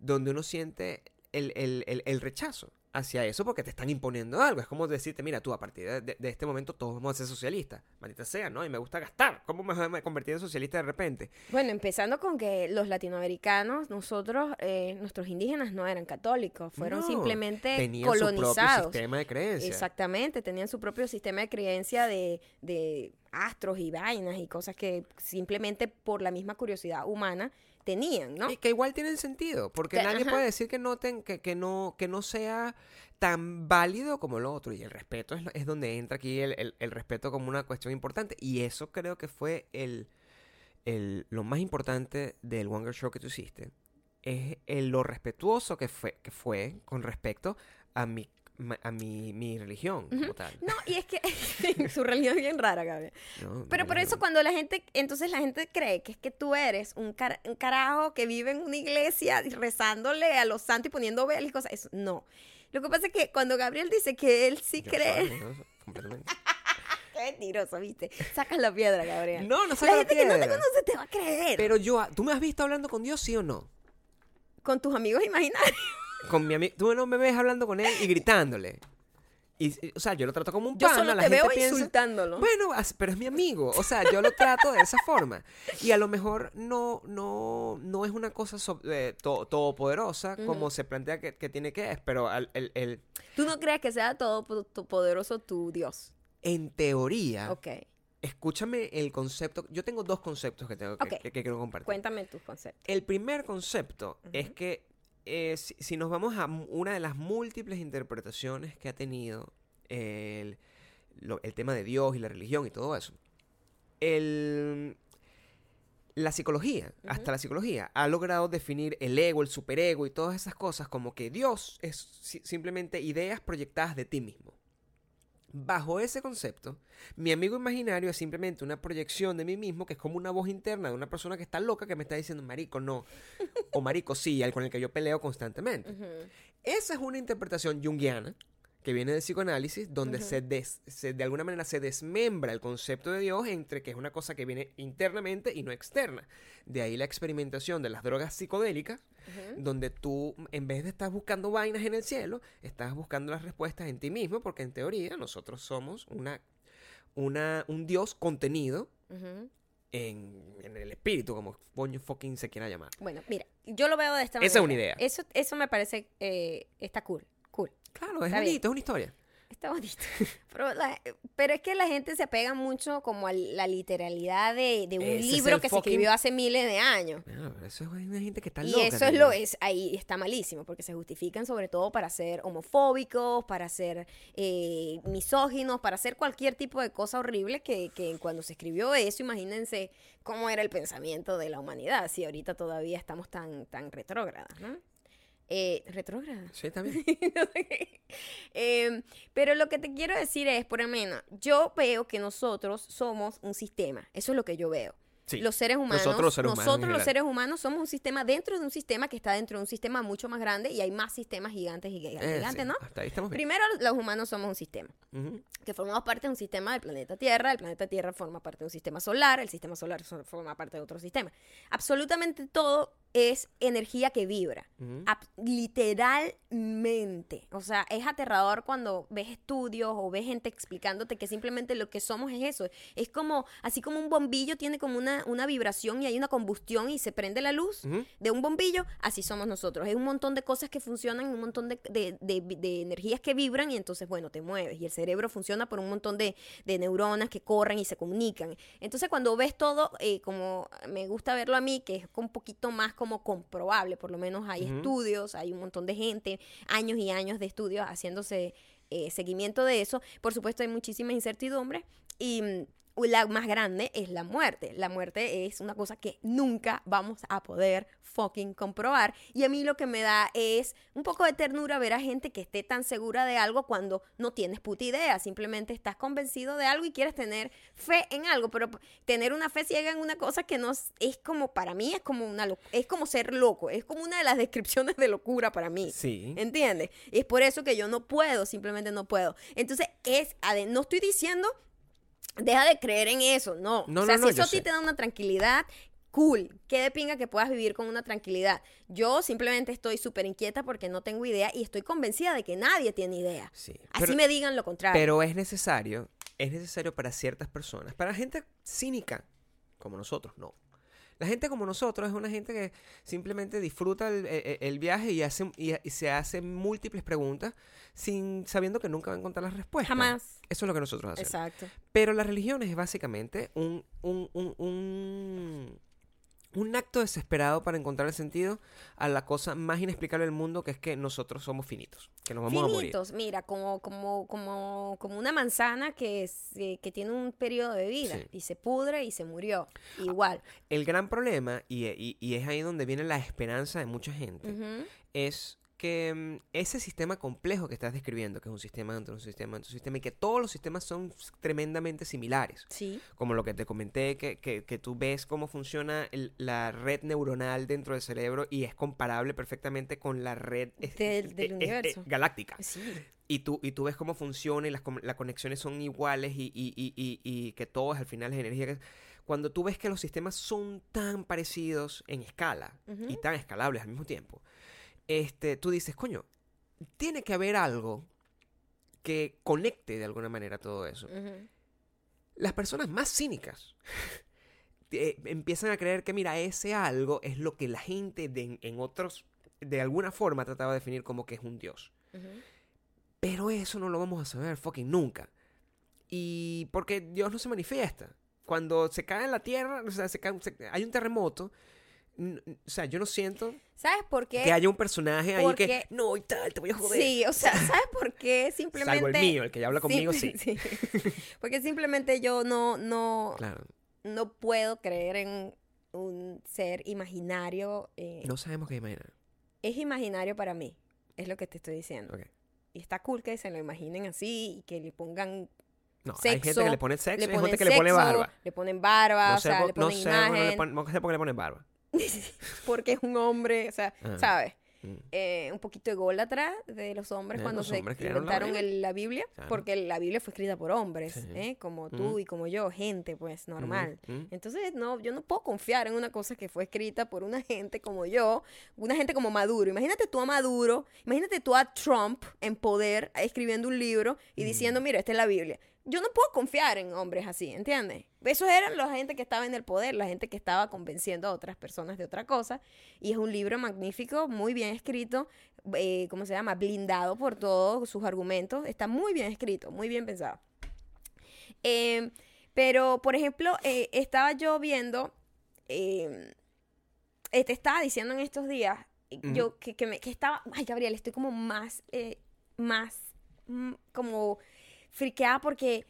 donde uno siente el, el- el- el rechazo hacia eso porque te están imponiendo algo. Es como decirte, mira, tú a partir de, de- de este momento todos vamos a ser socialistas. Maldita sea, ¿no? Y me gusta gastar. ¿Cómo me voy a convertir en socialista de repente? Bueno, empezando con que los latinoamericanos, nosotros, eh, nuestros indígenas no eran católicos, fueron No, simplemente Tenían su propio colonizados. sistema de creencias. Exactamente, tenían su propio sistema de creencia de, de astros y vainas y cosas que simplemente por la misma curiosidad humana tenían, ¿no? Y que igual tienen sentido, porque Que- nadie ajá. puede decir que no, ten- que, que no, que no sea tan válido como lo otro. Y el respeto es, donde entra aquí el, el- el respeto como una cuestión importante. Y eso creo que fue el, el- lo más importante del One Girl Show que tú hiciste. Es el- lo respetuoso que fue, que fue con respecto a mi, a mi, mi religión como Ujú. tal. No, y es que su religión es bien rara, Gabriel. Pero por eso cuando la gente, entonces la gente cree que es que tú eres un, cara- un carajo que vive en una iglesia rezándole a los santos y poniendo velas y cosas. Eso, no. Lo que pasa es que cuando Gabriel dice que él sí Yo cree... Qué mentiroso, ¿viste? Sacas la piedra, Gabriel. No, no la saca la gente que no te piedra. conoce te va a creer. Pero yo, ¿tú me has visto hablando con Dios, sí o no? Con tus amigos imaginarios. Con mi amigo, tú no me ves hablando con él y gritándole. Y, y, o sea, yo lo trato como un Yo pana, solo la te gente veo piensa, insultándolo. bueno, pero es mi amigo, o sea, yo lo trato de esa forma. Y a lo mejor no no no es una cosa so- eh, to- todopoderosa como se plantea que, que tiene que es, pero el, el- Tú no crees que sea todo po- to- poderoso tu Dios. en teoría, Ok. escúchame el concepto, yo tengo dos conceptos que tengo que- que quiero compartir. Cuéntame tus conceptos. El primer concepto es que eh, si, si nos vamos a una de las múltiples interpretaciones que ha tenido el, lo- el tema de Dios y la religión y todo eso, el, la psicología, hasta la psicología, ha logrado definir el ego, el superego y todas esas cosas como que Dios es si- simplemente ideas proyectadas de ti mismo. Bajo ese concepto, mi amigo imaginario es simplemente una proyección de mí mismo que es como una voz interna de una persona que está loca que me está diciendo, marico, no. O marico, sí, al con el que yo peleo constantemente. Esa es una interpretación junguiana que viene del psicoanálisis, donde se, des- se- de alguna manera se desmembra el concepto de Dios entre que es una cosa que viene internamente y no externa. De ahí la experimentación de las drogas psicodélicas, donde tú, en vez de estar buscando vainas en el cielo, estás buscando las respuestas en ti mismo, porque en teoría nosotros somos una, una, un Dios contenido Ujú. en, en el espíritu, como coño fucking se quiera llamar. Bueno, mira, yo lo veo de esta manera. Esa es una idea. Eso, eso me parece, eh, está cool, cool. Claro, es Está bien. bonito, es una historia. Está bonito. Pero, la- pero es que la gente se apega mucho como a la literalidad de, de un Ese libro que se escribió hace miles de años. No, pero eso es una gente que está Y loca. eso es lo es, ahí está malísimo, porque se justifican sobre todo para ser homofóbicos, para ser eh, misóginos, para hacer cualquier tipo de cosa horrible que, que cuando se escribió eso, imagínense cómo era el pensamiento de la humanidad, si ahorita todavía estamos tan, tan retrógradas, ¿no? Eh, retrógradas. Sí, también. Qué. Em, pero lo que te quiero decir es, por lo menos, yo veo que nosotros somos un sistema. Eso es lo que yo veo. Sí. Los seres humanos, Nosotros los seres humanos nosotros los seres humanos somos un sistema dentro de un sistema que está dentro de un sistema mucho más grande y hay más sistemas gigantes y gigantes, Eh, gigantes, sí, ¿no? Hasta ahí estamos bien. Primero, los humanos somos un sistema que formamos parte de un sistema del planeta Tierra, el planeta Tierra forma parte de un sistema solar, el sistema solar so- forma parte de otro sistema. Absolutamente todo es energía que vibra. Literalmente. O sea, es aterrador cuando ves estudios o ves gente explicándote que simplemente lo que somos es eso. Es como, así como un bombillo tiene como una, una vibración y hay una combustión y se prende la luz de un bombillo, así somos nosotros. Hay un montón de cosas que funcionan, un montón de, de- de- de energías que vibran y entonces, bueno, te mueves. Y el cerebro funciona por un montón de, de neuronas que corren y se comunican. Entonces, cuando ves todo, eh, como me gusta verlo a mí, que es un poquito más como comprobable, por lo menos hay estudios, hay un montón de gente, años y años de estudios haciéndose eh, seguimiento de eso. Por supuesto, hay muchísima incertidumbre y mm, la más grande es la muerte. La muerte es una cosa que nunca vamos a poder fucking comprobar. Y a mí lo que me da es un poco de ternura ver a gente que esté tan segura de algo cuando no tienes puta idea. Simplemente estás convencido de algo y quieres tener fe en algo. Pero tener una fe ciega en una cosa que no es, como, para mí, es como una es como ser loco. Es como una de las descripciones de locura para mí. Sí. ¿Entiendes? Es por eso que yo no puedo, simplemente no puedo. Entonces, es, no estoy diciendo, deja de creer en eso, no. No, o sea, no, no, si eso a ti te da una tranquilidad, cool. Qué de pinga que puedas vivir con una tranquilidad. Yo simplemente estoy súper inquieta porque no tengo idea y estoy convencida de que nadie tiene idea. Sí. Así Pero- me digan lo contrario. Pero es necesario, es necesario para ciertas personas. Para gente cínica, como nosotros, no. La gente como nosotros es una gente que simplemente disfruta el, el- el viaje y, hace, y, y se hace múltiples preguntas sin sabiendo que nunca va a encontrar las respuestas. Jamás. Eso es lo que nosotros hacemos. Exacto. Pero la religión es básicamente un, un, un, un, un acto desesperado para encontrar el sentido a la cosa más inexplicable del mundo, que es que nosotros somos finitos, que nos vamos a morir. Finitos, mira, como, como, como, como una manzana que, se- que tiene un periodo de vida Sí. y se pudre y se murió. Igual. El gran problema, y, y- y es ahí donde viene la esperanza de mucha gente, es que mm, ese sistema complejo que estás describiendo, que es un sistema dentro de un sistema dentro de un sistema, y que todos los sistemas son tremendamente similares, Sí. como lo que te comenté, que, que- que tú ves cómo funciona el- la red neuronal dentro del cerebro y es comparable perfectamente con la red es- Del- del eh, universo. eh, galáctica. Sí. Y tú, y tú ves cómo funciona y las, las conexiones son iguales y, y- y- y- que todo al final es energía. Cuando tú ves que los sistemas son tan parecidos en escala Ujú. y tan escalables al mismo tiempo, este, tú dices, coño, tiene que haber algo que conecte de alguna manera todo eso. Las personas más cínicas eh, empiezan a creer que, mira, ese algo es lo que la gente de- en otros, de alguna forma, trataba de definir como que es un dios. Pero eso no lo vamos a saber fucking nunca. Y porque Dios no se manifiesta. Cuando se cae en la tierra, o sea, se cae- se- hay un terremoto. O sea, yo no siento ¿Sabes por qué? que haya un personaje ahí que, no, y tal, te voy a joder. Sí, o sea, ¿sabes por qué? Simplemente. Salvo el mío, el que ya habla conmigo, sí. sí. Porque simplemente yo no, no, Claro, no puedo creer en un ser imaginario. eh, no sabemos qué imaginar. Es imaginario para mí, es lo que te estoy diciendo. Y está cool que se lo imaginen así y que le pongan No, hay gente que le pone sexo le hay gente que le pone barba. Le ponen barba, No o sé, sea, por, le no, ponen sé, qué le imagen. no sé por qué le ponen barba. porque es un hombre, o sea, Ajá. ¿sabes? Mm. Eh, un poquito ególatra de los hombres Eh, cuando los se hombres crearon la inventaron Biblia. el- la Biblia, Claro. porque la Biblia fue escrita por hombres, Sí. ¿eh? como tú Ujú. y como yo, gente, pues, normal. Mm, mm. Entonces, no, yo no puedo confiar en una cosa que fue escrita por una gente como yo, una gente como Maduro. Imagínate tú a Maduro, imagínate tú a Trump en poder escribiendo un libro y diciendo, mira, esta es la Biblia. Yo no puedo confiar en hombres así, ¿entiendes? Esos eran la gente que estaba en el poder, la gente que estaba convenciendo a otras personas de otra cosa. Y es un libro magnífico, muy bien escrito, eh, ¿cómo se llama? Blindado por todos sus argumentos. Está muy bien escrito, muy bien pensado. Eh, pero, por ejemplo, eh, estaba yo viendo, eh, te estaba diciendo en estos días, yo que, que, me, que estaba, ay Gabriel, estoy como más, eh, más, mm, como friqueada porque...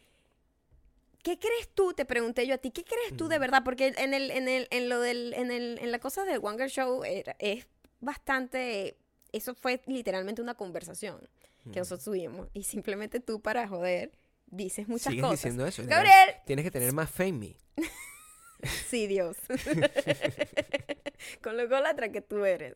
¿Qué crees tú? Te pregunté yo a ti, ¿qué crees tú de verdad? Porque en el, en el, en lo del, en el, en la cosa del Wanger Show era- es bastante, eso fue literalmente una conversación que nosotros tuvimos y simplemente tú para joder dices muchas Sigues cosas. diciendo eso. Gabriel, Tienes que tener más fe en mí. sí Dios, con lo ególatra que tú eres.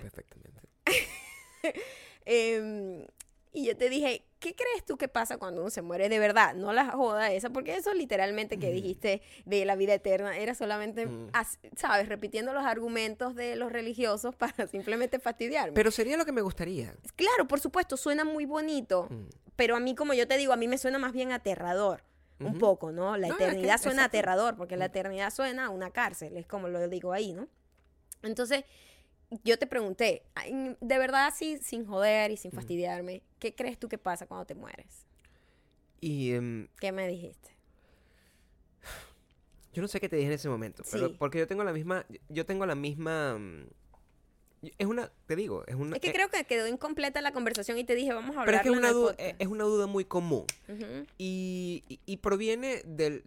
Perfectamente. Em, y yo te dije, ¿qué crees tú que pasa cuando uno se muere de verdad? No la joda esa, porque eso literalmente que dijiste de la vida eterna era solamente, Mm. as- ¿sabes? Repitiendo los argumentos de los religiosos para simplemente fastidiarme. Pero sería lo que me gustaría. claro, por supuesto, suena muy bonito, Mm. pero a mí, como yo te digo, a mí me suena más bien aterrador. Un poco, ¿no? La No, es que- eternidad suena exacto. aterrador, porque la Mm. eternidad suena a una cárcel, es como lo digo ahí, ¿no? Entonces, yo te pregunté, de verdad, así, sin joder y sin fastidiarme, ¿qué crees tú que pasa cuando te mueres? Y em, ¿Qué me dijiste? yo no sé qué te dije en ese momento, pero porque yo tengo la misma, yo tengo la misma, mm, es una, te digo, es una, Es que eh, creo que quedó incompleta la conversación y te dije, vamos a pero hablar es que una duda, es una duda muy común y, y- y proviene del-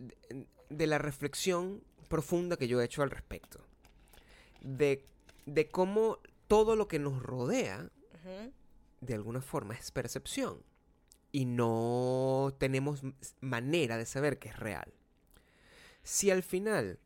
de la reflexión profunda que yo he hecho al respecto, de, de cómo todo lo que nos rodea de alguna forma es percepción y no tenemos manera de saber que es real. Si al final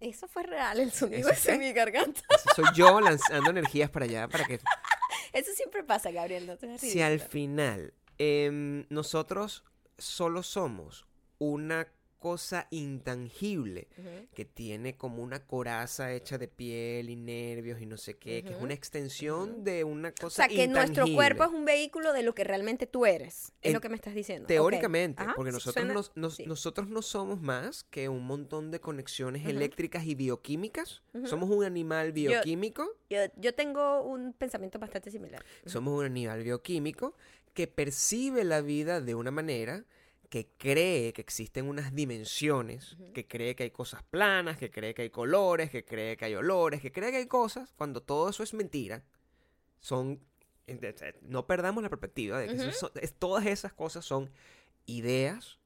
Eso fue real, el sonido ¿Eso ese mi garganta. soy yo lanzando energías para allá para que Eso siempre pasa, Gabriel, no te si al final em, nosotros solo somos una cosa intangible que tiene como una coraza hecha de piel y nervios y no sé qué, que es una extensión de una O cosa sea, que nuestro intangible. cuerpo es un vehículo de lo que realmente tú eres. Es En- lo que me estás diciendo. Teóricamente, porque nosotros, suena- nos- nos- sí. nosotros no somos más que un montón de conexiones eléctricas y bioquímicas. Somos un animal bioquímico. Yo, yo tengo un pensamiento bastante similar. Somos un animal bioquímico que percibe la vida de una manera que cree que existen unas dimensiones, que cree que hay cosas planas, que cree que hay colores, que cree que hay olores, que cree que hay cosas, cuando todo eso es mentira. Son no perdamos la perspectiva de que son- es- todas esas cosas son ideas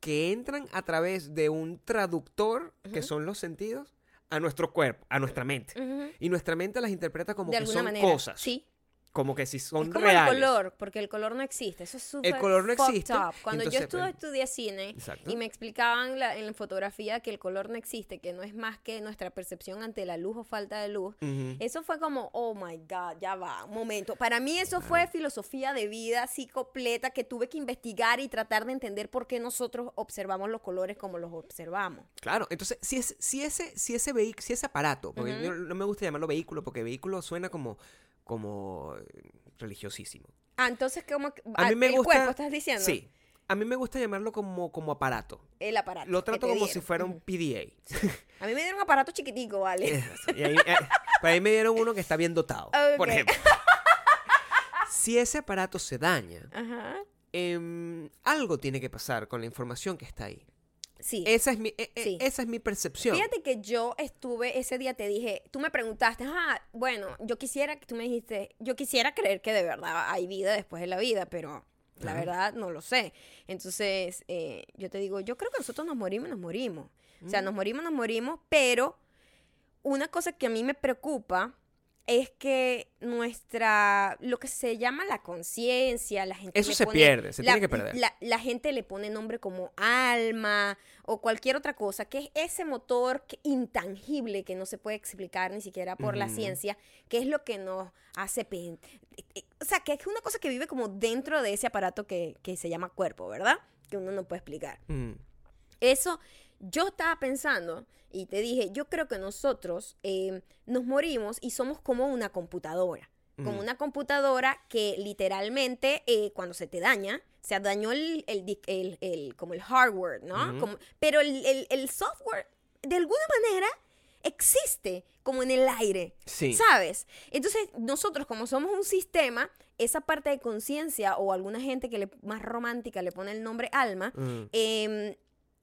que entran a través de un traductor, que son los sentidos, a nuestro cuerpo, a nuestra mente. Y nuestra mente las interpreta como de que son manera. cosas. Sí. Como que si son es como reales. el color, porque el color no existe. Eso es súper color no existe, up. Cuando entonces, yo estuve, pues, estudié cine Exacto. y me explicaban la- en la fotografía que el color no existe, que no es más que nuestra percepción ante la luz o falta de luz. Eso fue como, oh my God, ya va, un momento. Para mí eso fue filosofía de vida así completa que tuve que investigar y tratar de entender por qué nosotros observamos los colores como los observamos. Claro, entonces, si, es, si ese, si ese si ese aparato, porque yo no me gusta llamarlo vehículo, porque vehículo suena como, como eh, religiosísimo. Ah, entonces, ¿cómo? A mí me el gusta. cuerpo, ¿estás diciendo? Sí. A mí me gusta llamarlo como, como aparato. El aparato. Lo trato como dieron. si fuera un. PDA. A mí me dieron un aparato chiquitico, ¿vale? Y ahí, eh, por ahí me dieron uno que está bien dotado. Por ejemplo. Si ese aparato se daña, Ajá. em, algo tiene que pasar con la información que está ahí. Sí. Esa es mi, e- e- Sí. esa es mi percepción. Fíjate que yo estuve ese día, te dije, tú me preguntaste, ah, bueno, yo quisiera, tú me dijiste, yo quisiera creer que de verdad hay vida después de la vida, pero la verdad no lo sé. Entonces, eh, yo te digo, yo creo que nosotros nos morimos, nos morimos. O sea, Mm. nos morimos, nos morimos, pero una cosa que a mí me preocupa es que nuestra, lo que se llama la conciencia, la gente Eso se pone- pierde, se la, tiene que perder. La, la gente le pone nombre como alma o cualquier otra cosa, que es ese motor que- intangible que no se puede explicar ni siquiera por la ciencia, que es lo que nos hace... pen- O sea, que es una cosa que vive como dentro de ese aparato que, que se llama cuerpo, ¿verdad? Que uno no puede explicar. Mm. Eso, yo estaba pensando y te dije, yo creo que nosotros eh, nos morimos y somos como una computadora. como Ujú. una computadora que literalmente eh, cuando se te daña, se dañó el, el, di- el- el- como el hardware, ¿no? Como- pero el, software, de alguna manera, existe como en el aire. Sí. ¿Sabes? Entonces, nosotros como somos un sistema, esa parte de conciencia o alguna gente que le, más romántica le pone el nombre alma, Mm. em,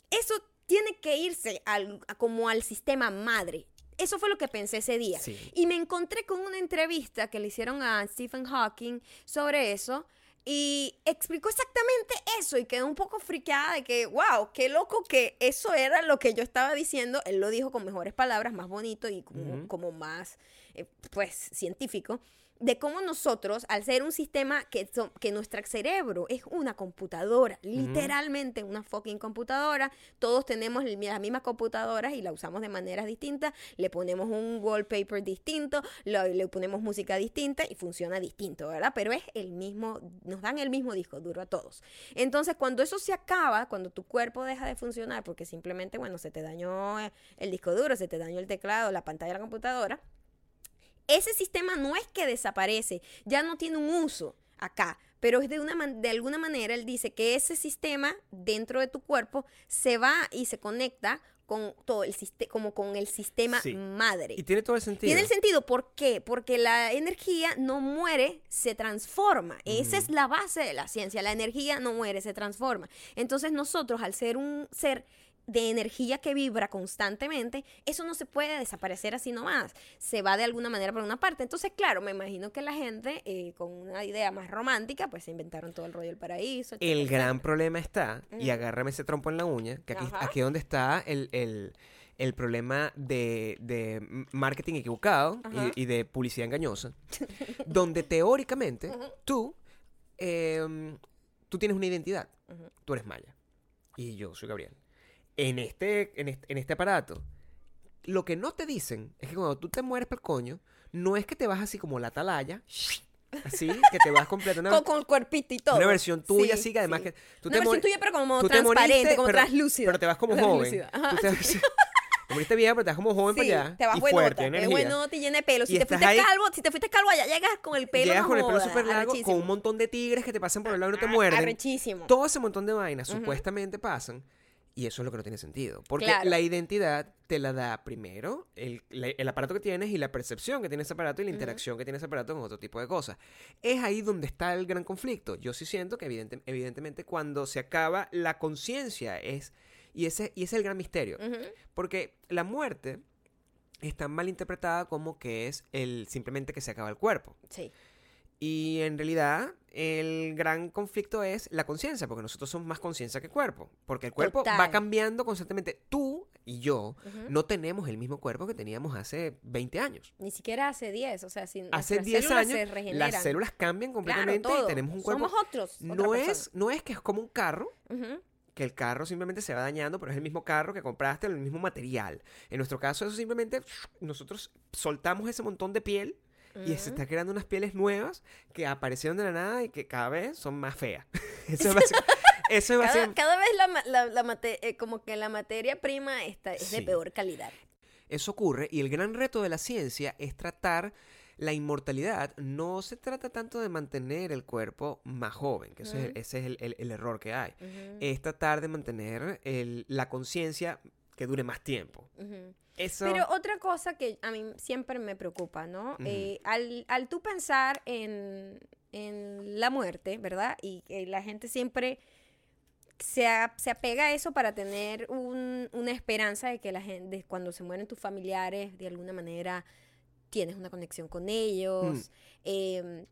eso tiene que irse al, como al sistema madre. Eso fue lo que pensé ese día. Sí. Y me encontré con una entrevista que le hicieron a Stephen Hawking sobre eso. Y explicó exactamente eso y quedó un poco friqueada de que, wow, qué loco que eso era lo que yo estaba diciendo. Él lo dijo con mejores palabras, más bonito y como más, eh, pues, científico. De cómo nosotros, al ser un sistema que, so- que nuestro cerebro es una computadora, literalmente una fucking computadora, todos tenemos las mismas computadoras y la usamos de maneras distintas, le ponemos un wallpaper distinto, lo- le ponemos música distinta y funciona distinto, ¿verdad? Pero es el mismo, nos dan el mismo disco duro a todos. Entonces, cuando eso se acaba, cuando tu cuerpo deja de funcionar, porque simplemente, bueno, se te dañó eh, el disco duro, se te dañó el teclado, la pantalla de la computadora, ese sistema no es que desaparece, ya no tiene un uso acá, pero es de, una de alguna manera, él dice que ese sistema dentro de tu cuerpo se va y se conecta con todo el sistema, como con el sistema Sí. madre. Y tiene todo el sentido. Tiene el sentido, ¿por qué? Porque la energía no muere, se transforma. Esa es la base de la ciencia. La energía no muere, se transforma. Entonces nosotros, al ser un ser de energía que vibra constantemente, eso no se puede desaparecer así nomás. Se va de alguna manera por una parte. Entonces, claro, me imagino que la gente, eh, con una idea más romántica, pues se inventaron todo el rollo del paraíso. El etcétera, gran problema está, y agárrame ese trompo en la uña, que aquí, Ajá. aquí donde está el, el- el problema de, de marketing equivocado y, y de publicidad engañosa, donde teóricamente tú, em, tú tienes una identidad. Ujú. Tú eres Maya y yo soy Gabriel. En este, en este, en este aparato, lo que no te dicen es que cuando tú te mueres por el coño, no es que te vas así como la atalaya, así, que te vas completa una, Con, con el cuerpito y todo. una versión tuya, Sí, así que además sí. que tú Una te versión tuya, pero como te transparente, moriste, como pero- translúcida. pero te vas como joven. Ajá. Tú te, te moriste vieja, pero te vas como joven Sí, para allá. te vas y fuerte, te energía. buenota y llena de pelo. Si Y te fuiste ahí- calvo, si te fuiste calvo allá llegas con el pelo Llegas no con el pelo súper largo, con un montón de tigres que te pasan por el lado y no te Ah, muerden. Arrechísimo. Todo ese montón de vainas supuestamente pasan. Y eso es lo que no tiene sentido. Porque Claro. la identidad te la da primero el, la- el aparato que tienes y la percepción que tiene ese aparato y la interacción que tiene ese aparato con otro tipo de cosas. Es ahí donde está el gran conflicto. Yo sí siento que evidente- evidentemente cuando se acaba la conciencia es... Y ese, y ese es el gran misterio. Porque la muerte está mal interpretada como que es el simplemente que se acaba el cuerpo. Sí. Y en realidad el gran conflicto es la conciencia, porque nosotros somos más conciencia que cuerpo. Porque el cuerpo va Total. cambiando constantemente. Tú y yo Ujú. no tenemos el mismo cuerpo que teníamos hace 20 años. Ni siquiera hace 10, o sea, si Hace nuestras 10 células años se las células cambian Claro, completamente todo. y tenemos un cuerpo... Somos otros. no, es, no es que es como un carro, Ujú. que el carro simplemente se va dañando, pero es el mismo carro que compraste, el mismo material. En nuestro caso, eso simplemente nosotros soltamos ese montón de piel y se está creando unas pieles nuevas que aparecieron de la nada y que cada vez son más feas. eso es básico- eso es Cada, cada vez la, la, la mate- eh, como que la materia prima está, es de peor calidad. Eso ocurre y el gran reto de la ciencia es tratar la inmortalidad. No se trata tanto de mantener el cuerpo más joven, que ese es el- Ujú. ese es el, el- el error que hay. Es tratar de mantener el- la conciencia que dure más tiempo. Eso... Pero otra cosa que a mí siempre me preocupa, ¿no? Eh, al, al tú pensar en, en la muerte, ¿verdad? Y que la gente siempre se, a- se apega a eso para tener un- una esperanza de que la gente, cuando se mueren tus familiares, de alguna manera tienes una conexión con ellos. Em,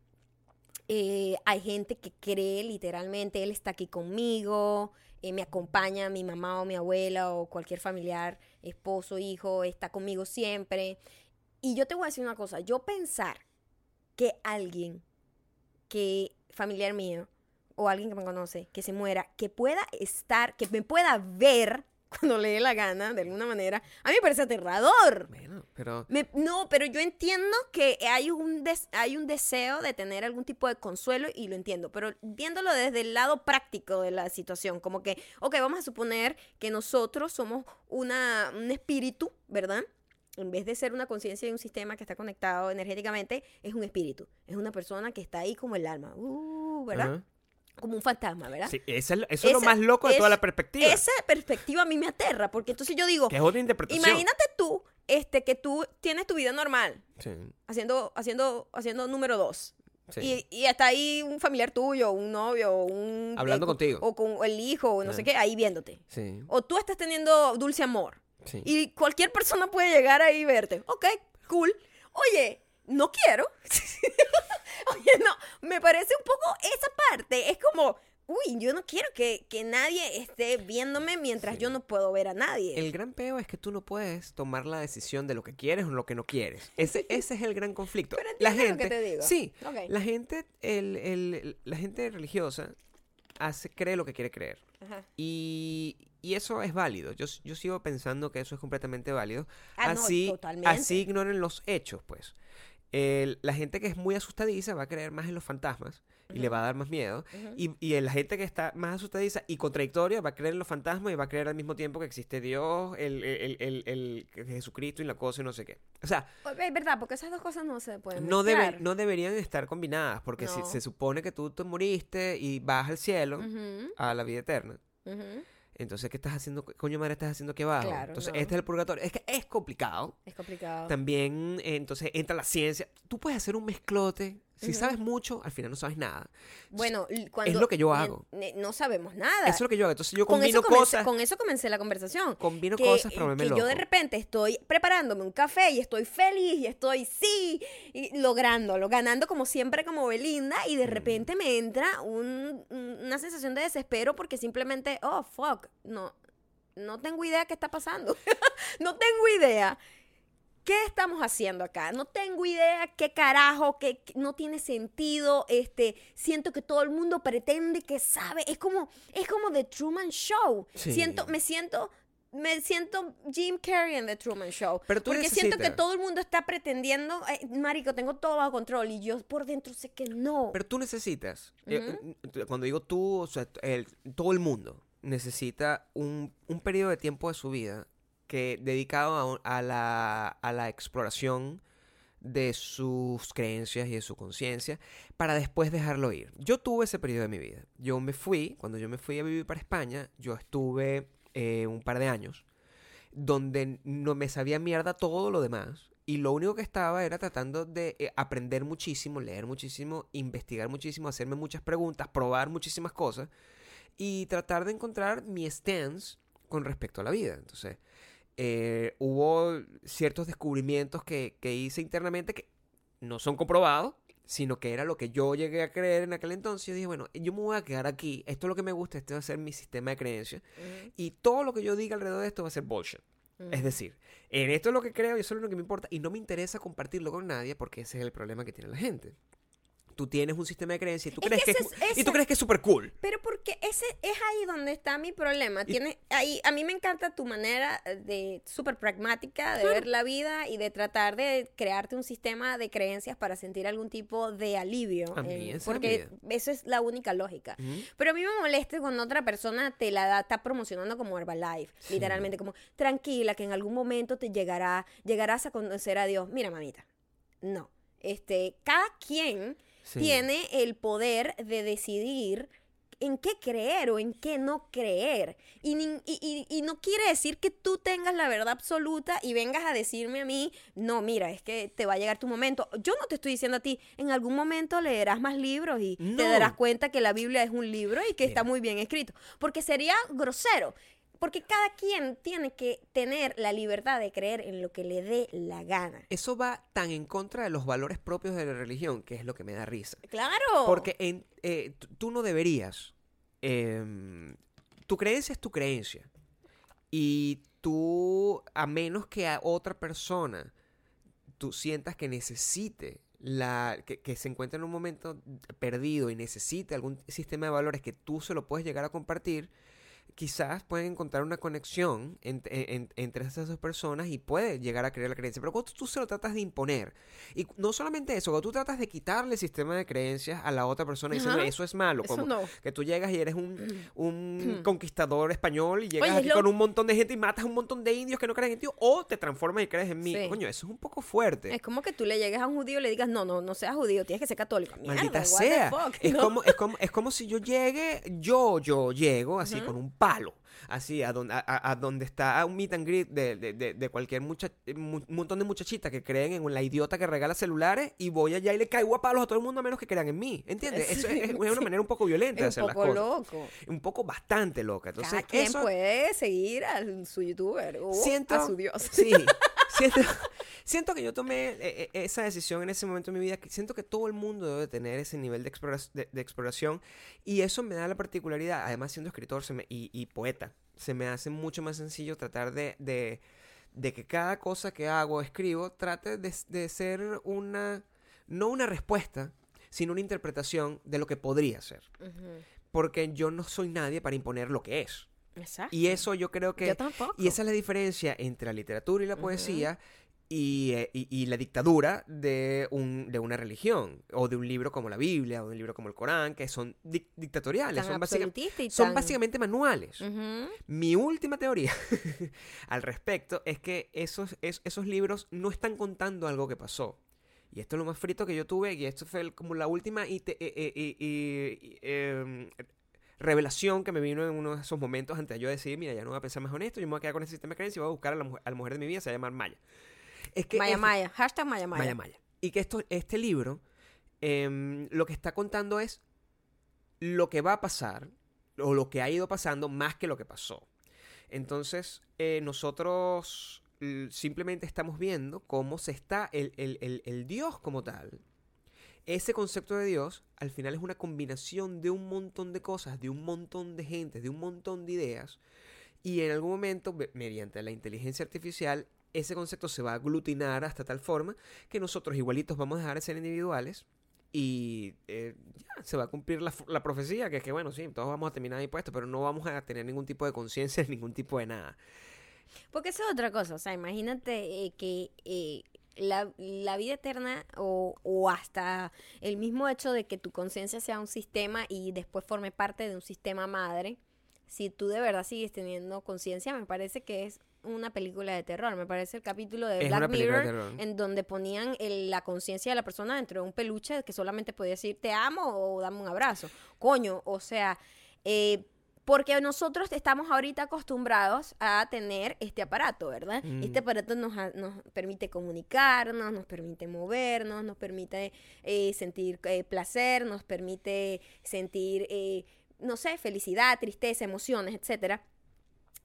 eh, hay gente que cree literalmente, él está aquí conmigo, eh, me acompaña mi mamá o mi abuela o cualquier familiar, esposo, hijo, está conmigo siempre. Y yo te voy a decir una cosa, yo pensar que alguien que familiar mío o alguien que me conoce, que se muera, que pueda estar, que me pueda ver cuando le dé la gana, de alguna manera, a mí me parece aterrador. Bueno, pero... Me- no, pero yo entiendo que hay un, des- hay un deseo de tener algún tipo de consuelo y lo entiendo, pero viéndolo desde el lado práctico de la situación, como que, ok, vamos a suponer que nosotros somos una, un espíritu, ¿verdad? en vez de ser una conciencia de un sistema que está conectado energéticamente, es un espíritu. Es una persona que está ahí como el alma, uh, ¿verdad? Como un fantasma, ¿verdad? Sí, esa es lo- eso es lo Esa- más loco de toda es- la perspectiva. Esa perspectiva a mí me aterra, porque entonces yo digo, Que es otra interpretación. imagínate tú, este, que tú tienes tu vida normal, Sí, haciendo, haciendo, haciendo número dos. sí. Y, y está ahí un familiar tuyo, un novio, un... Hablando eh, contigo. O con el hijo, o no Ah. sé qué, ahí viéndote. Sí, O tú estás teniendo dulce amor. sí. Y cualquier persona puede llegar ahí y verte. Ok, cool. Oye, no quiero. Oye, no, me parece un poco esa parte. Es como, uy, yo no quiero que, que nadie esté viéndome mientras Sí. yo no puedo ver a nadie. El gran peo es que tú no puedes tomar la decisión de lo que quieres o lo que no quieres. Ese, ese es el gran conflicto. Pero la lo gente, que te digo. sí, la gente, el, el- la gente religiosa hace, cree lo que quiere creer. Ajá. Y, y eso es válido. Yo, yo sigo pensando que eso es completamente válido. Ah, así, así ignoren los hechos, pues. El- la gente que es muy asustadiza va a creer más en los fantasmas y le va a dar más miedo. Ujú. Y, y la gente que está más asustadiza y contradictoria va a creer en los fantasmas y va a creer al mismo tiempo que existe Dios, el, el, el- Jesucristo y la cosa y no sé qué. O sea, Es verdad, porque esas dos cosas no se pueden no, debe- no deberían estar combinadas porque si- No. se supone que tú te moriste y vas al cielo, Ujú, a la vida eterna. Entonces, ¿qué estás haciendo? ¿Qué coño madre estás haciendo aquí abajo? Claro, entonces, no. este es el purgatorio. Es que es complicado. Es complicado. También, eh, entonces, entra la ciencia. Tú puedes hacer un mezclote. Si sabes mucho, al final no sabes nada. Bueno, cuando... lo que yo hago. No sabemos nada. Eso es lo que yo hago. Entonces, yo con, combino eso comencé, cosas. con eso comencé la conversación. Combino que, cosas para volverme que yo de loco. repente estoy preparándome un café y estoy feliz y estoy sí y lográndolo, ganando como siempre como Belinda y de Mm. repente me entra un- un- una sensación de desespero porque simplemente, oh, fuck, no, no tengo idea qué está pasando. no tengo idea. ¿Qué estamos haciendo acá? No tengo idea qué carajo, qué qué- no tiene sentido. Este, siento que todo el mundo pretende que sabe. Es como, es como The Truman Show. Sí. Siento, me siento, me siento Jim Carrey en The Truman Show. Pero tú porque siento que todo el mundo está pretendiendo, eh, marico, tengo todo bajo control y yo por dentro sé que no. Pero tú necesitas, eh, eh, cuando digo tú, o sea, el- todo el mundo necesita un, un periodo de tiempo de su vida que dedicado a, la, a la exploración de sus creencias y de su conciencia para después dejarlo ir. Yo tuve ese periodo de mi vida. Yo me fui, cuando yo me fui a vivir para España, yo estuve eh, un par de años donde no me sabía mierda todo lo demás y lo único que estaba era tratando de eh, aprender muchísimo, leer muchísimo, investigar muchísimo, hacerme muchas preguntas, probar muchísimas cosas y tratar de encontrar mi stance con respecto a la vida. Entonces, eh, hubo ciertos descubrimientos que, que hice internamente que no son comprobados, sino que era lo que yo llegué a creer en aquel entonces. Yo dije, bueno, yo me voy a quedar aquí, esto es lo que me gusta, este va a ser mi sistema de creencias, y todo lo que yo diga alrededor de esto va a ser bullshit. Es decir, en esto es lo que creo y eso es lo que me importa, y no me interesa compartirlo con nadie porque ese es el problema que tiene la gente. Tú tienes un sistema de creencias y tú Es crees que es, es- y tú crees que es súper cool. Pero porque ese es ahí donde está mi problema. Tiene, ahí, a mí me encanta tu manera de súper pragmática de ver la vida y de tratar de crearte un sistema de creencias para sentir algún tipo de alivio. A mí esa es porque eso es la única lógica. Pero a mí me molesta cuando otra persona te la da, está promocionando como Herbalife, Sí. literalmente como tranquila que en algún momento te llegará, llegarás a conocer a Dios. Mira, mamita, no. Este, cada quien Sí. tiene el poder de decidir en qué creer o en qué no creer. Y, y- y- y no quiere decir que tú tengas la verdad absoluta y vengas a decirme a mí, no, mira, es que te va a llegar tu momento. Yo no te estoy diciendo a ti, en algún momento leerás más libros y te darás cuenta que la Biblia es un libro y que está muy bien escrito. Porque sería grosero. Porque cada quien tiene que tener la libertad de creer en lo que le dé la gana. Eso va tan en contra de los valores propios de la religión, que es lo que me da risa. Claro. Porque en- eh, tú no deberías. em, tu creencia es tu creencia. Y tú, a menos que a otra persona tú sientas que necesite la. Que, que se encuentre en un momento perdido y necesite algún sistema de valores que tú se lo puedes llegar a compartir. Quizás pueden encontrar una conexión en- en- entre esas dos personas y puede llegar a creer la creencia. Pero cuando tú se lo tratas de imponer, y no solamente eso, cuando tú tratas de quitarle el sistema de creencias a la otra persona Ajá. eso es malo, Eso como no. que tú llegas y eres un, un conquistador español y llegas Oye, es aquí lo- con un montón de gente y matas a un montón de indios que no creen en ti, o te transformas y crees en mí. Sí. Coño, eso es un poco fuerte. Es como que tú le llegues a un judío y le digas, no, no, no seas judío, tienes que ser católico. Mierda, Maldita sea. fuck, Es, ¿no? como, es, como, es como si yo llegue, yo, yo llego así con un palo, así a donde, a, donde está un meet and greet de, de, de- de cualquier mucha, mu- montón de muchachitas que creen en la idiota que regala celulares y voy allá y le caigo a palos a todo el mundo a menos que crean en mí. ¿Entiendes? Eso es, es una manera un poco violenta de hacer un las poco cosas. loco. Un poco bastante loca. Entonces, Cada quien eso puede seguir a su youtuber o siento, a su dios. Sí, siento, siento que yo tomé eh, eh, esa decisión en ese momento de mi vida. que Siento que todo el mundo debe tener ese nivel de, explora- de- de exploración y eso me da la particularidad, además siendo escritor se me- y, y poeta, se me hace mucho más sencillo tratar de, de, de que cada cosa que hago o escribo trate de, ser una, no una respuesta, sino una interpretación de lo que podría ser. Ujú. Porque yo no soy nadie para imponer lo que es. Exacto. Y eso yo creo que... Yo tampoco. Y esa es la diferencia entre la literatura y la poesía y, eh, y- y la dictadura de, un, de una religión o de un libro como la Biblia o de un libro como el Corán, que son dic- dictatoriales, son, básica- y son básicamente manuales. Mi última teoría al respecto es que esos, es- esos libros no están contando algo que pasó. Y esto es lo más frito que yo tuve y esto fue el- como la última y te- eh, eh, y- y- y, em, revelación que me vino en uno de esos momentos antes de yo decir, mira, ya no voy a pensar más en esto, yo me voy a quedar con ese sistema de creencias y voy a buscar a la, mujer, a la mujer de mi vida, se va a llamar Maya. Es que Maya este- Maya. Hashtag Maya Maya. Maya Maya. Y que esto, este libro em, lo que está contando es lo que va a pasar o lo que ha ido pasando más que lo que pasó. Entonces, eh, nosotros simplemente estamos viendo cómo se está el, el- el- el Dios como tal. Ese concepto de Dios al final es una combinación de un montón de cosas, de un montón de gente, de un montón de ideas. Y en algún momento, me- mediante la inteligencia artificial, ese concepto se va a aglutinar hasta tal forma que nosotros igualitos vamos a dejar de ser individuales y eh, ya se va a cumplir la, profecía, que es que, bueno, sí, todos vamos a terminar impuestos, pero no vamos a tener ningún tipo de conciencia, ningún tipo de nada. Porque eso es otra cosa. O sea, imagínate eh, que eh, la, la vida eterna o, o hasta el mismo hecho de que tu conciencia sea un sistema y después forme parte de un sistema madre. Si tú de verdad sigues teniendo conciencia, me parece que es una película de terror. Me parece el capítulo de Es Black de Mirror en donde ponían el- la conciencia de la persona dentro de un peluche que solamente podía decir te amo o dame un abrazo. Coño, o sea, eh, porque nosotros estamos ahorita acostumbrados a tener este aparato, ¿verdad? Mm. Este aparato nos, nos permite comunicarnos, nos permite movernos, nos permite eh, sentir eh, placer, nos permite sentir, eh, no sé, felicidad, tristeza, emociones, etcétera.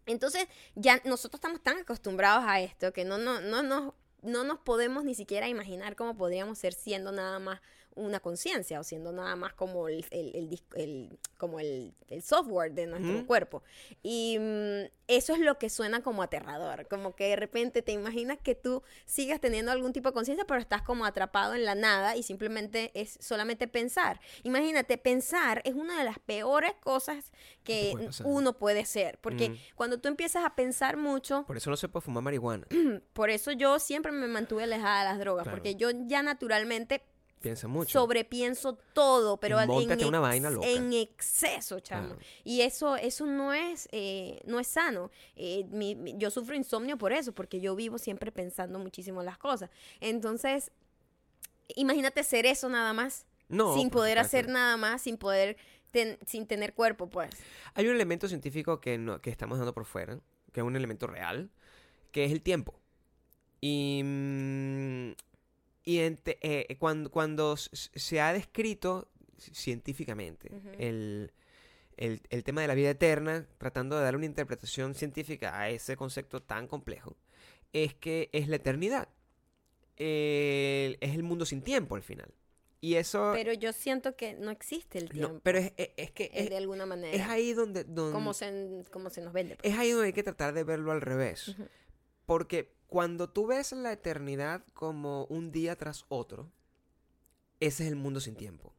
Entonces, ya nosotros estamos tan acostumbrados a esto que no, no, no, no, no nos podemos ni siquiera imaginar cómo podríamos ser siendo nada más una conciencia o siendo nada más como el, el, el dis- el- como el, software de nuestro cuerpo. Y mm, eso es lo que suena como aterrador, como que de repente te imaginas que tú sigas teniendo algún tipo de conciencia, pero estás como atrapado en la nada y simplemente es solamente pensar. Imagínate, pensar es una de las peores cosas que puede uno puede ser, porque Mm. cuando tú empiezas a pensar mucho, Por eso no se puede fumar marihuana. por eso yo siempre me mantuve alejada de las drogas, Claro. porque yo ya naturalmente Piensa mucho. sobrepienso todo, pero en, móntate una ex- vaina loca. en exceso, chamo. Claro. Y eso, eso no es, eh, no es sano. Eh, mi- mi- yo sufro insomnio por eso, porque yo vivo siempre pensando muchísimo en las cosas. Entonces, imagínate ser eso nada más, no, sin poder hacer nada más, sin poder, ten- sin tener cuerpo, pues. Hay un elemento científico que, no- que estamos dando por fuera, que es un elemento real, que es el tiempo. Y, mm, y ente- eh, cuando, cuando s- se ha descrito científicamente Ujú. el, el- el tema de la vida eterna, tratando de dar una interpretación científica a ese concepto tan complejo, es que es la eternidad. El- es el mundo sin tiempo al final. Y eso... Pero yo siento que no existe el tiempo, no, pero es, es- es que eh, es, de alguna manera. es ahí donde... donde como se, como se nos vende. pues. es ahí donde hay que tratar de verlo al revés. Ujú. Porque cuando tú ves la eternidad como un día tras otro, ese es el mundo sin tiempo.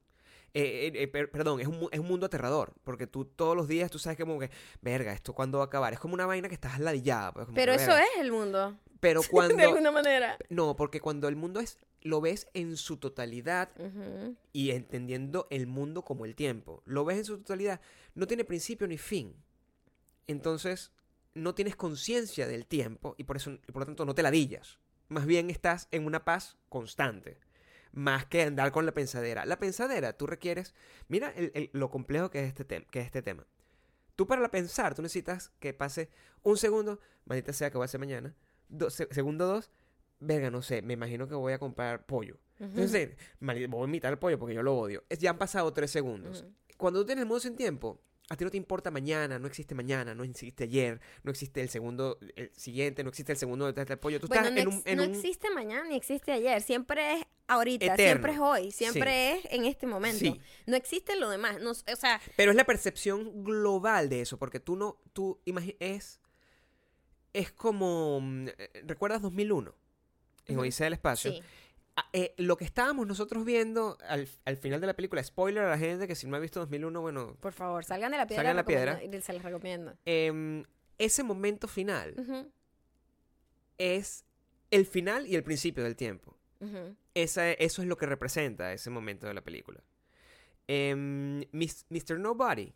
eh, eh, eh, per- perdón, es un, es un mundo aterrador, porque tú todos los días tú sabes que como que, verga, ¿esto cuándo va a acabar? Es como una vaina que estás ladillada. Pues, Pero que, eso "Verga". es el mundo. Pero De cuando... alguna manera. No, porque cuando el mundo es, lo ves en su totalidad y entendiendo el mundo como el tiempo, lo ves en su totalidad, no tiene principio ni fin. Entonces, no tienes conciencia del tiempo y por eso, y por lo tanto, no te ladillas. Más bien estás en una paz constante. Más que andar con la pensadera. La pensadera, tú requieres. Mira el- el- lo complejo que es, este que es este tema. Tú para pensar, tú necesitas que pase un segundo, maldita sea que va a ser mañana. Do- se- segundo dos, verga, no sé, me imagino que voy a comprar pollo. Entonces, maldita- voy a imitar el pollo porque yo lo odio. Es- ya han pasado tres segundos. Cuando tú tienes el modo sin tiempo, a ti no te importa mañana, no existe mañana, no existe ayer, no existe el segundo, el siguiente, no existe el segundo detrás del pollo. Tú Bueno, estás no, en un... en no un- existe mañana ni existe ayer. Siempre es ahorita, Eterno. siempre es hoy, siempre es en este momento. Sí. No existe lo demás. No, o sea, Pero es la percepción global de eso, porque tú no, tú es, es como, mm, eh, ¿recuerdas 2001? En Ujú. Odisea del Espacio. sí. Ah, eh, lo que estábamos nosotros viendo al, al final de la película, spoiler a la gente que si no ha visto 2001, bueno, Por favor, salgan de la piedra. Salgan de la piedra. y Se les recomiendo. em, ese momento final es el final y el principio del tiempo. Esa- eso es lo que representa ese momento de la película. Em, Mis- Mr. Nobody,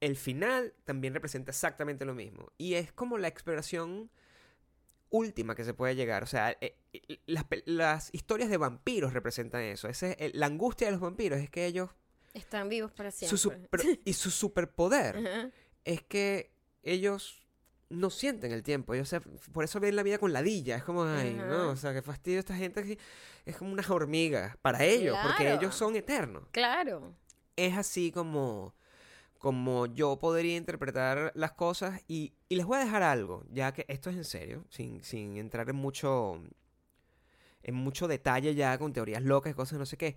el final también representa exactamente lo mismo. Y es como la exploración última que se puede llegar. O sea, eh, eh, las, historias de vampiros representan eso. Ese es la angustia de los vampiros es que ellos... Están vivos para siempre. Su super- y su superpoder es que ellos no sienten el tiempo. Ellos se- por eso ven la vida con ladilla. Es como, ay, no, o sea, qué fastidio esta gente. que Es como unas hormigas para ellos, porque ellos son eternos. Claro. Es así como, como yo podría interpretar las cosas. Y, les voy a dejar algo, ya que esto es en serio, sin, sin entrar en mucho, en mucho detalle ya con teorías locas cosas no sé qué.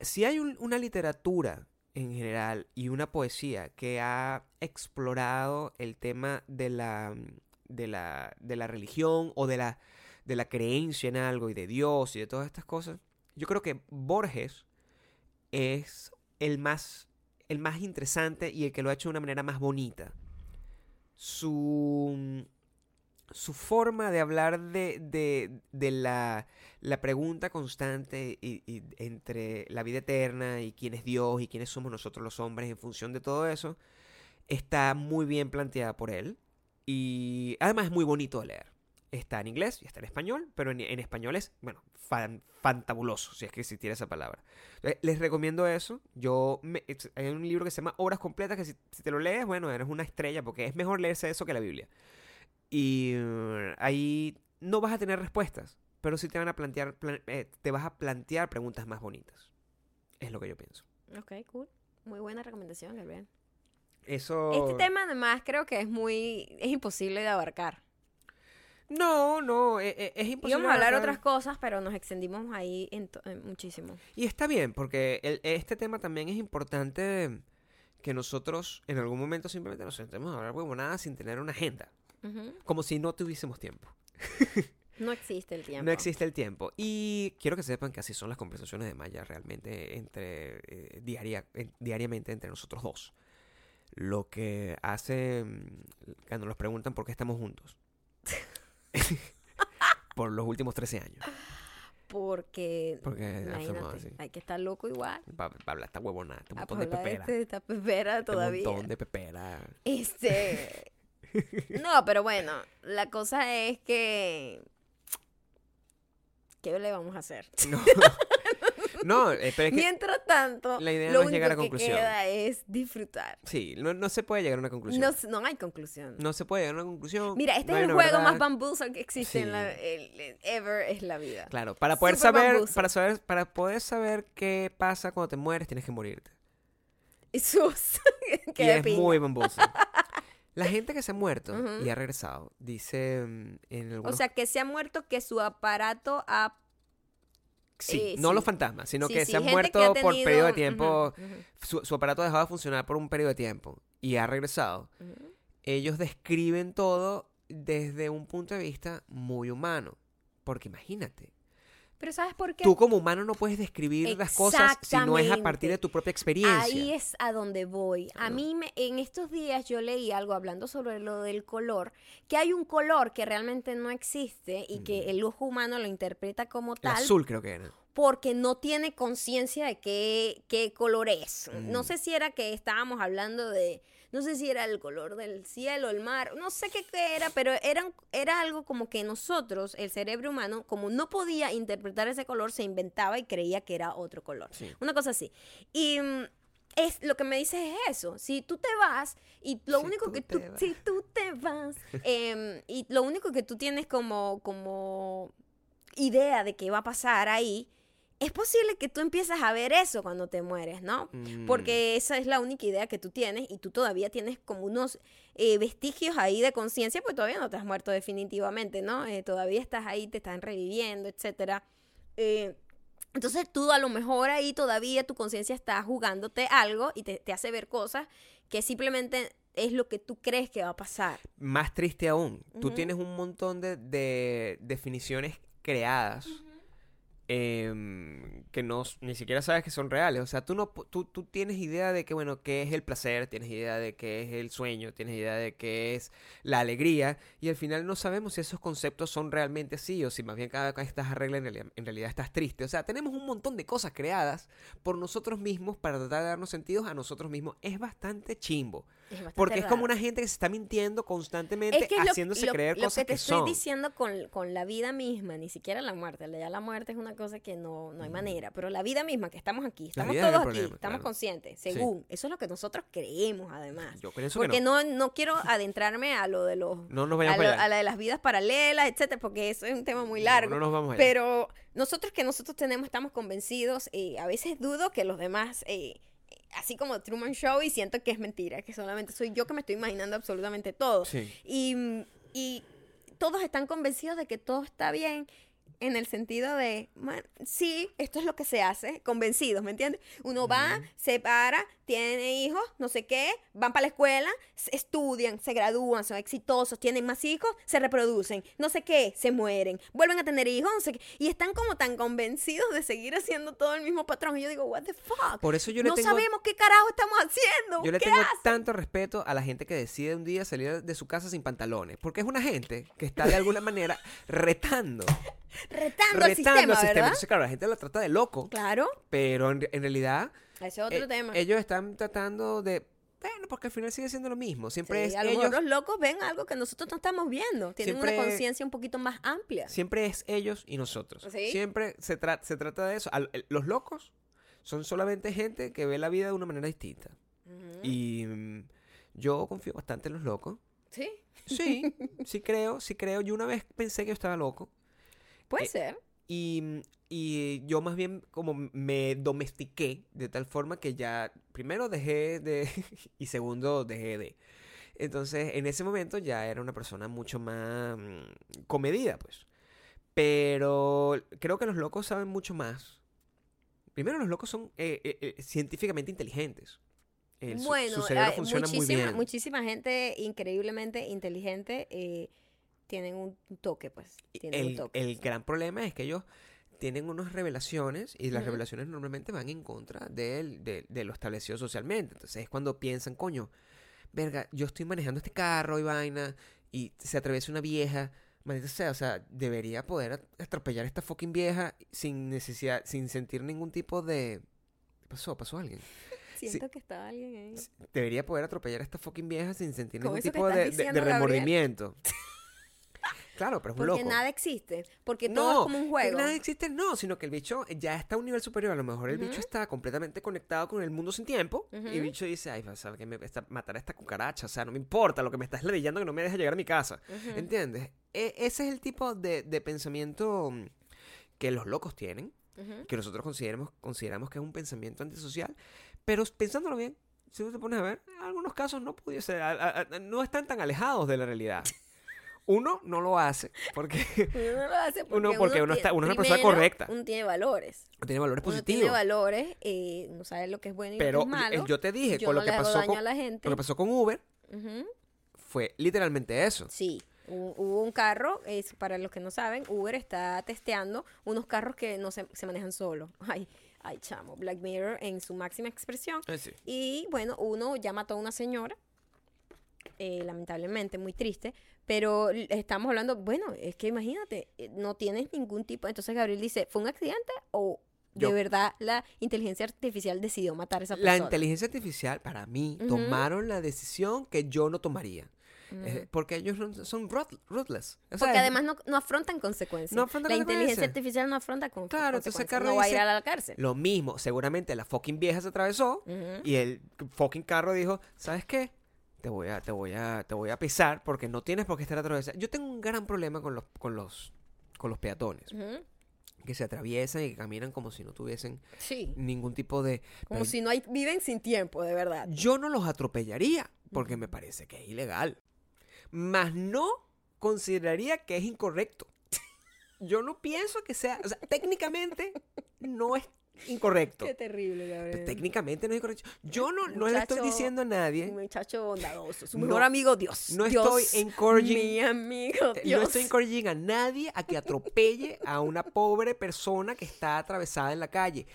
Si hay un- una literatura en general y una poesía que ha explorado el tema de la, de la, de la religión o de la, de la creencia en algo y de Dios y de todas estas cosas, yo creo que Borges es el más, el más interesante y el que lo ha hecho de una manera más bonita. Su, su forma de hablar de, de, la, la pregunta constante y entre la vida eterna y quién es Dios y quiénes somos nosotros los hombres en función de todo eso, está muy bien planteada por él y además es muy bonito de leer. Está en inglés y está en español, pero en, en español es, bueno, fan- fantabuloso, si es que existiera esa palabra. Entonces, les recomiendo eso. Yo me- hay un libro que se llama Obras Completas que si, si te lo lees, bueno, eres una estrella porque es mejor leerse eso que la Biblia. Y uh, ahí no vas a tener respuestas, pero sí te van a plantear, plan- eh, te vas a plantear preguntas más bonitas. Es lo que yo pienso. Ok, cool. Muy buena recomendación, Gabriel. Eso. Este tema además creo que es muy... Es imposible de abarcar. No, no, eh, eh, es imposible. Íbamos a hablar otras cosas, pero nos extendimos ahí en to- en muchísimo. Y está bien, porque el- este tema también es importante que nosotros en algún momento simplemente nos sentemos a hablar huevonadas sin tener una agenda. Como si no tuviésemos tiempo. No existe el tiempo. No existe el tiempo. Y quiero que sepan que así son las conversaciones de Maya realmente entre eh, diaria, en- diariamente entre nosotros dos. Lo que hace mm, cuando nos preguntan por qué estamos juntos. por los últimos 13 años. Porque... Porque Imagínate, hacemos así. hay que estar loco igual. Para hablar esta huevonada, este Ah, montón pues de pepera. este- esta pepera Este todavía. montón de pepera. Este. No, pero bueno, la cosa es que. ¿Qué le vamos a hacer? No, no eh, pero es que Mientras tanto, la idea lo no es llegar a único que conclusión. queda es disfrutar. sí, no, no se puede llegar a una conclusión. No, No, no hay conclusión. se puede llegar a una conclusión. Mira, este no es el juego más bambuzo que existe en la el- el- ever es la vida. Claro, para poder saber, bambuzo. para saber, para poder saber qué pasa cuando te mueres, tienes que morirte. Y sus y que de es piña. muy bambuzo. La gente que se ha muerto Ujú. y ha regresado, dice mm, en O algunos... sea, que se ha muerto que su aparato ha sí, eh, no sí. los fantasmas, sino Sí, que se han muerto ha por tenido- periodo de tiempo, su, su aparato ha dejado de funcionar por un periodo de tiempo y ha regresado. ellos describen todo desde un punto de vista muy humano. Porque imagínate, Pero ¿sabes por qué? Tú como humano no puedes describir las cosas si no es a partir de tu propia experiencia. Ahí es a donde voy. A mí me, en estos días yo leí algo hablando sobre lo del color, que hay un color que realmente no existe y que el ojo humano lo interpreta como El tal azul creo que era. porque no tiene conciencia de qué, qué color es. No Mm. sé si era que estábamos hablando de, no sé si era el color del cielo, el mar, no sé qué, qué era, pero era, era algo como que nosotros, el cerebro humano, como no podía interpretar ese color, se inventaba y creía que era otro color. Sí. Una cosa así. Y mm, es, lo que me dices es eso. Si tú te vas y lo Si único tú que tú, vas. si tú te vas, em, y lo único que tú tienes como, como idea de qué va a pasar ahí, es posible que tú empieces a ver eso cuando te mueres, ¿no? Mm. Porque esa es la única idea que tú tienes y tú todavía tienes como unos eh, vestigios ahí de conciencia, pues todavía no te has muerto definitivamente, ¿no? Eh, todavía estás ahí, te están reviviendo, etcétera. Eh, entonces tú a lo mejor ahí todavía tu conciencia está jugándote algo y te, te hace ver cosas que simplemente es lo que tú crees que va a pasar. Más triste aún, tú tienes un montón de, de definiciones creadas em, que no, ni siquiera sabes que son reales. O sea, tú, no, tú, tú tienes idea de que, bueno, qué es el placer, tienes idea de qué es el sueño, tienes idea de qué es la alegría, y al final no sabemos si esos conceptos son realmente así o si más bien cada vez que estás arregla en realidad, en realidad estás triste. O sea, tenemos un montón de cosas creadas por nosotros mismos para tratar de darnos sentidos a nosotros mismos. Es bastante chimbo. Es Porque es como una gente que se está mintiendo constantemente, Es que es lo- haciéndose lo, creer lo cosas que te que, estoy son. diciendo con, con la vida misma, ni siquiera la muerte. Ya la muerte es una cosa que no, no hay manera. Pero la vida misma, que estamos aquí, estamos todos aquí, problema, estamos claro. conscientes, según. Eso es lo que nosotros creemos, además. Yo pienso que Porque no. no. No, quiero adentrarme a lo de los. No nos a, vayamos lo- para allá. a la de las vidas paralelas, etcétera, porque eso es un tema muy largo. No, nos vamos allá. Pero nosotros que nosotros tenemos, estamos convencidos, y a veces dudo que los demás, eh, así como Truman Show, y siento que es mentira, que solamente soy yo que me estoy imaginando absolutamente todo. Sí. Y, y todos están convencidos de que todo está bien en el sentido de, "Man, sí, esto es lo que se hace, convencidos, ¿me entiendes? Uno va, se para, tiene hijos, no sé qué, van para la escuela, estudian, se gradúan, son exitosos, tienen más hijos, se reproducen, no sé qué, se mueren, vuelven a tener hijos, no sé qué, y están como tan convencidos de seguir haciendo todo el mismo patrón. Y yo digo, what the fuck? Por eso yo le no tengo, sabemos qué carajo estamos haciendo. yo le ¿Qué tengo hacen? tanto respeto a la gente que decide un día salir de su casa sin pantalones. Porque es una gente que está de alguna manera retando. Retando retando sistema, al sistema. ¿verdad? Entonces, claro, la gente lo trata de loco. Claro, Pero en, en realidad, ese es otro eh, tema. ellos están tratando de. Bueno, porque al final sigue siendo lo mismo. Siempre Sí, es a lo ellos. mejor los locos ven algo que nosotros no estamos viendo. Tienen Siempre- una conciencia un poquito más amplia. Siempre es ellos y nosotros. ¿Sí? Siempre se, tra- se trata de eso. Al- el- los locos son solamente gente que ve la vida de una manera distinta. Y mm, yo confío bastante en los locos. Sí, Sí, sí creo, sí creo. Yo una vez pensé que yo estaba loco. Puede Eh, ser. Y, mm, y yo más bien como me domestiqué de tal forma que ya, primero dejé de, y segundo dejé de. Entonces, en ese momento ya era una persona mucho más mm, comedida, pues. Pero creo que los locos saben mucho más. Primero, los locos son eh, eh, eh, científicamente inteligentes. El- su- bueno, su, cerebro funciona muy muchísima, bien. muchísima gente increíblemente inteligente eh, tienen un toque, pues. Tienen un el, toque. el gran problema es que ellos tienen unas revelaciones y las revelaciones normalmente van en contra de, de lo establecido socialmente. Entonces es cuando piensan, coño, verga, yo estoy manejando este carro y vaina y se atraviesa una vieja. Maldita sea, o sea, debería poder at- atropellar a esta fucking vieja sin necesidad, sin sentir ningún tipo de... ¿Qué pasó? ¿Pasó alguien? Siento que estaba alguien ahí. Debería poder atropellar a esta fucking vieja sin sentir ningún tipo de, de- de remordimiento. claro, pero es un Porque loco. nada existe. Porque todo es como un que juego. nada existe, no, sino que el bicho ya está a un nivel superior. A lo mejor el bicho está completamente conectado con el mundo sin tiempo. Y el bicho dice, ay, vas a ver que me está, matar a esta cucaracha. O sea, no me importa lo que me estás ladillando que no me deja llegar a mi casa. Ujú. ¿Entiendes? E- ese es el tipo de, de pensamiento mm, que los locos tienen. Que nosotros consideramos, consideramos que es un pensamiento antisocial. Pero pensándolo bien, si tú te pones a ver, en algunos casos no pudiese, a- a- a- no están tan alejados de la realidad. Uno no lo hace porque Uno no lo hace porque Uno- porque uno está- uno es una persona correcta. Uno tiene valores. tiene valores Uno positivos. tiene valores, eh, no sabe lo que es bueno y Pero lo que es malo. eh, yo te dije, Yo con no lo que pasó con, a la gente. lo que pasó con Uber fue literalmente eso. Sí. Hu- Hubo un carro, es, para los que no saben, Uber está testeando unos carros que no se, se manejan solos. Ay, ay, chamo, Black Mirror en su máxima expresión. Eh, sí. Y bueno, uno ya mató a una señora, eh, lamentablemente, muy triste, pero estamos hablando, bueno, es que imagínate, eh, no tienes ningún tipo. Entonces Gabriel dice, ¿fue un accidente o de verdad la inteligencia artificial decidió matar a esa La persona? inteligencia artificial, para mí, tomaron la decisión que yo no tomaría. Eh, porque ellos son rut- ruthless. O sea, Porque además no, no afrontan consecuencias. No afrontan la inteligencia consecuencias. artificial no afronta con Claro, entonces consecuencias. Carlos No va a ir a la cárcel. Lo mismo, seguramente la fucking vieja se atravesó y el fucking carro dijo, ¿sabes qué? Te voy a, te voy a, te voy a pisar porque no tienes por qué estar atravesado. Yo tengo un gran problema con los, con los, con los peatones que se atraviesan y que caminan como si no tuviesen Sí. ningún tipo de. Como pero si no hay, viven sin tiempo, de verdad. Yo no los atropellaría porque me parece que es ilegal. Mas no consideraría que es incorrecto. Yo no pienso que sea, o sea, técnicamente no es incorrecto. Qué terrible, Gabriel. técnicamente no es incorrecto. Yo no, no le estoy diciendo a nadie. Un muchacho bondadoso. Su No- mejor amigo, Dios. no Dios, estoy encouraging- Mi amigo, eh, Dios. No estoy encouraging a nadie a que atropelle a una pobre persona que está atravesada en la calle.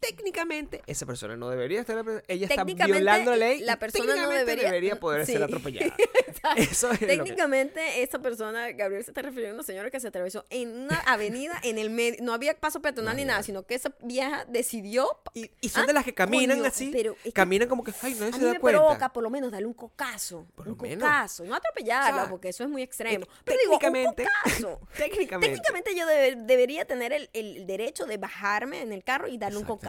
Técnicamente, esa persona no debería estar. Ella está Técnicamente, violando la ley. la persona no técnicamente debería- poder sí. ser atropellada. Eso es que- Técnicamente, esa persona, Gabriel se está refiriendo a una señora que se atravesó en una avenida en el medio. No había paso peatonal ni nada, sino que esa vieja decidió. Y, y son Ah, de las que caminan coño, así. pero es que caminan como que, ay, nadie A se mí da me cuenta. provoca por lo menos darle un cocazo. Por un lo menos. cocazo. No atropellarla, O sea, porque eso es muy extremo. Pero digo, un técnicamente- cocazo. Técnicamente. Técnicamente yo debe- debería tener el, el derecho de bajarme en el carro y darle un cocazo.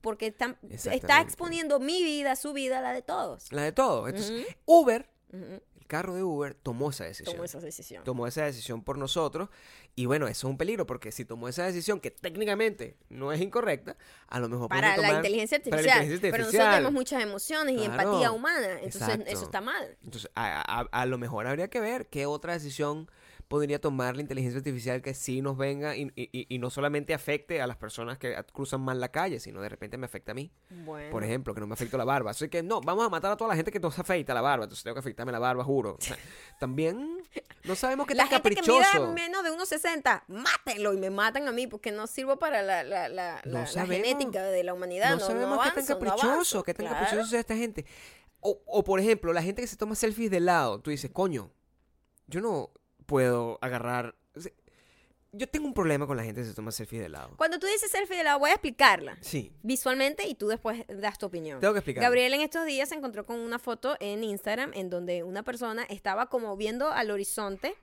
Porque está, está exponiendo mi vida, su vida, la de todos. La de todo. Entonces. Uber, el carro de Uber, tomó esa decisión. Tomó esa decisión. tomó esa decisión por nosotros. Y bueno, eso es un peligro, porque si tomó esa decisión que técnicamente no es incorrecta, a lo mejor para la inteligencia para la artificial. Pero nosotros tenemos muchas emociones y empatía humana. Entonces Exacto. eso está mal. Entonces, a, a- a lo mejor habría que ver qué otra decisión podría tomar la inteligencia artificial que sí nos venga y, y- y no solamente afecte a las personas que cruzan mal la calle, sino de repente me afecte a mí. Bueno. Por ejemplo, que no me afecte la barba. Así que no, vamos a matar a toda la gente que no se afeita la barba. Entonces tengo que afeitarme la barba, juro. O sea, también no sabemos qué la tan gente que caprichoso. mida menos de 1,60, mátenlo y me matan a mí porque no sirvo para la, la, la, No genética de la humanidad. no No, sabemos no qué tan avanzo, caprichoso, avanzo. qué tan Claro. caprichoso sea esta gente. O, o, por ejemplo, la gente que se toma selfies de lado, tú dices, coño, yo no puedo agarrar. o sea, yo tengo un problema con la gente que se toma selfies de lado. Cuando tú dices selfie de la voy a explicarla Sí, visualmente y tú después das tu opinión. tengo que explicar. Gabriel en estos días se encontró con una foto en Instagram en donde una persona estaba como viendo al horizonte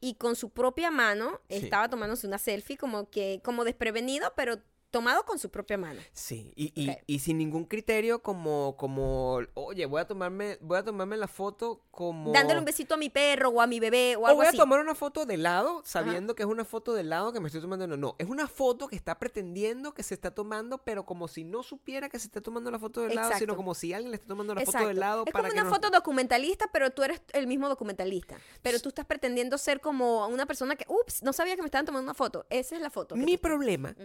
y con su propia mano Sí. estaba tomándose una selfie como que como desprevenido, pero tomado con su propia mano. Sí, y, y, Ok. y sin ningún criterio como, como, oye, voy a tomarme, voy a tomarme la foto como... Dándole un besito a mi perro o a mi bebé o O algo voy a así. tomar una foto de lado, sabiendo que es una foto de lado que me estoy tomando. No, no. Es una foto que está pretendiendo que se está tomando, pero como si no supiera que se está tomando la foto de lado, sino como si alguien le está tomando la foto de lado es para como que una no- foto documentalista, pero tú eres el mismo documentalista. Pero tú estás pretendiendo ser como una persona que, ups, no sabía que me estaban tomando una foto. Esa es la foto. Mi problema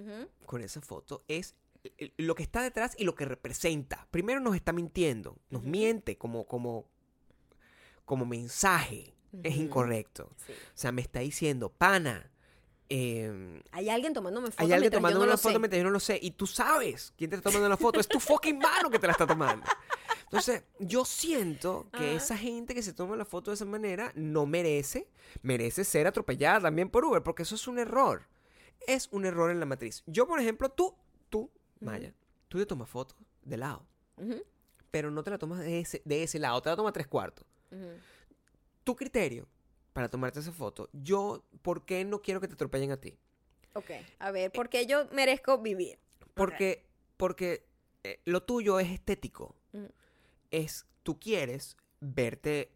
con esa foto es eh, lo que está detrás y lo que representa. Primero nos está mintiendo, nos miente como, como, como mensaje. Es incorrecto. Sí. O sea, me está diciendo, pana, em, Hay alguien tomándome fotos Hay alguien yo no una foto sé. mientras yo no lo sé. Y tú sabes quién te está tomando la foto. Es tu fucking mano que te la está tomando. Entonces, yo siento que Ajá. esa gente que se toma la foto de esa manera no merece, merece ser atropellada también por Uber, porque eso es un error. Es un error en la matriz. Yo, por ejemplo, tú, tú, Maya, tú te tomas fotos de lado, pero no te la tomas de ese, de ese lado, te la tomas tres cuartos. Tu criterio para tomarte esa foto, yo, ¿por qué no quiero que te atropellen a ti? Ok, a ver, porque yo merezco vivir. Porque, porque eh, lo tuyo es estético. Es, tú quieres verte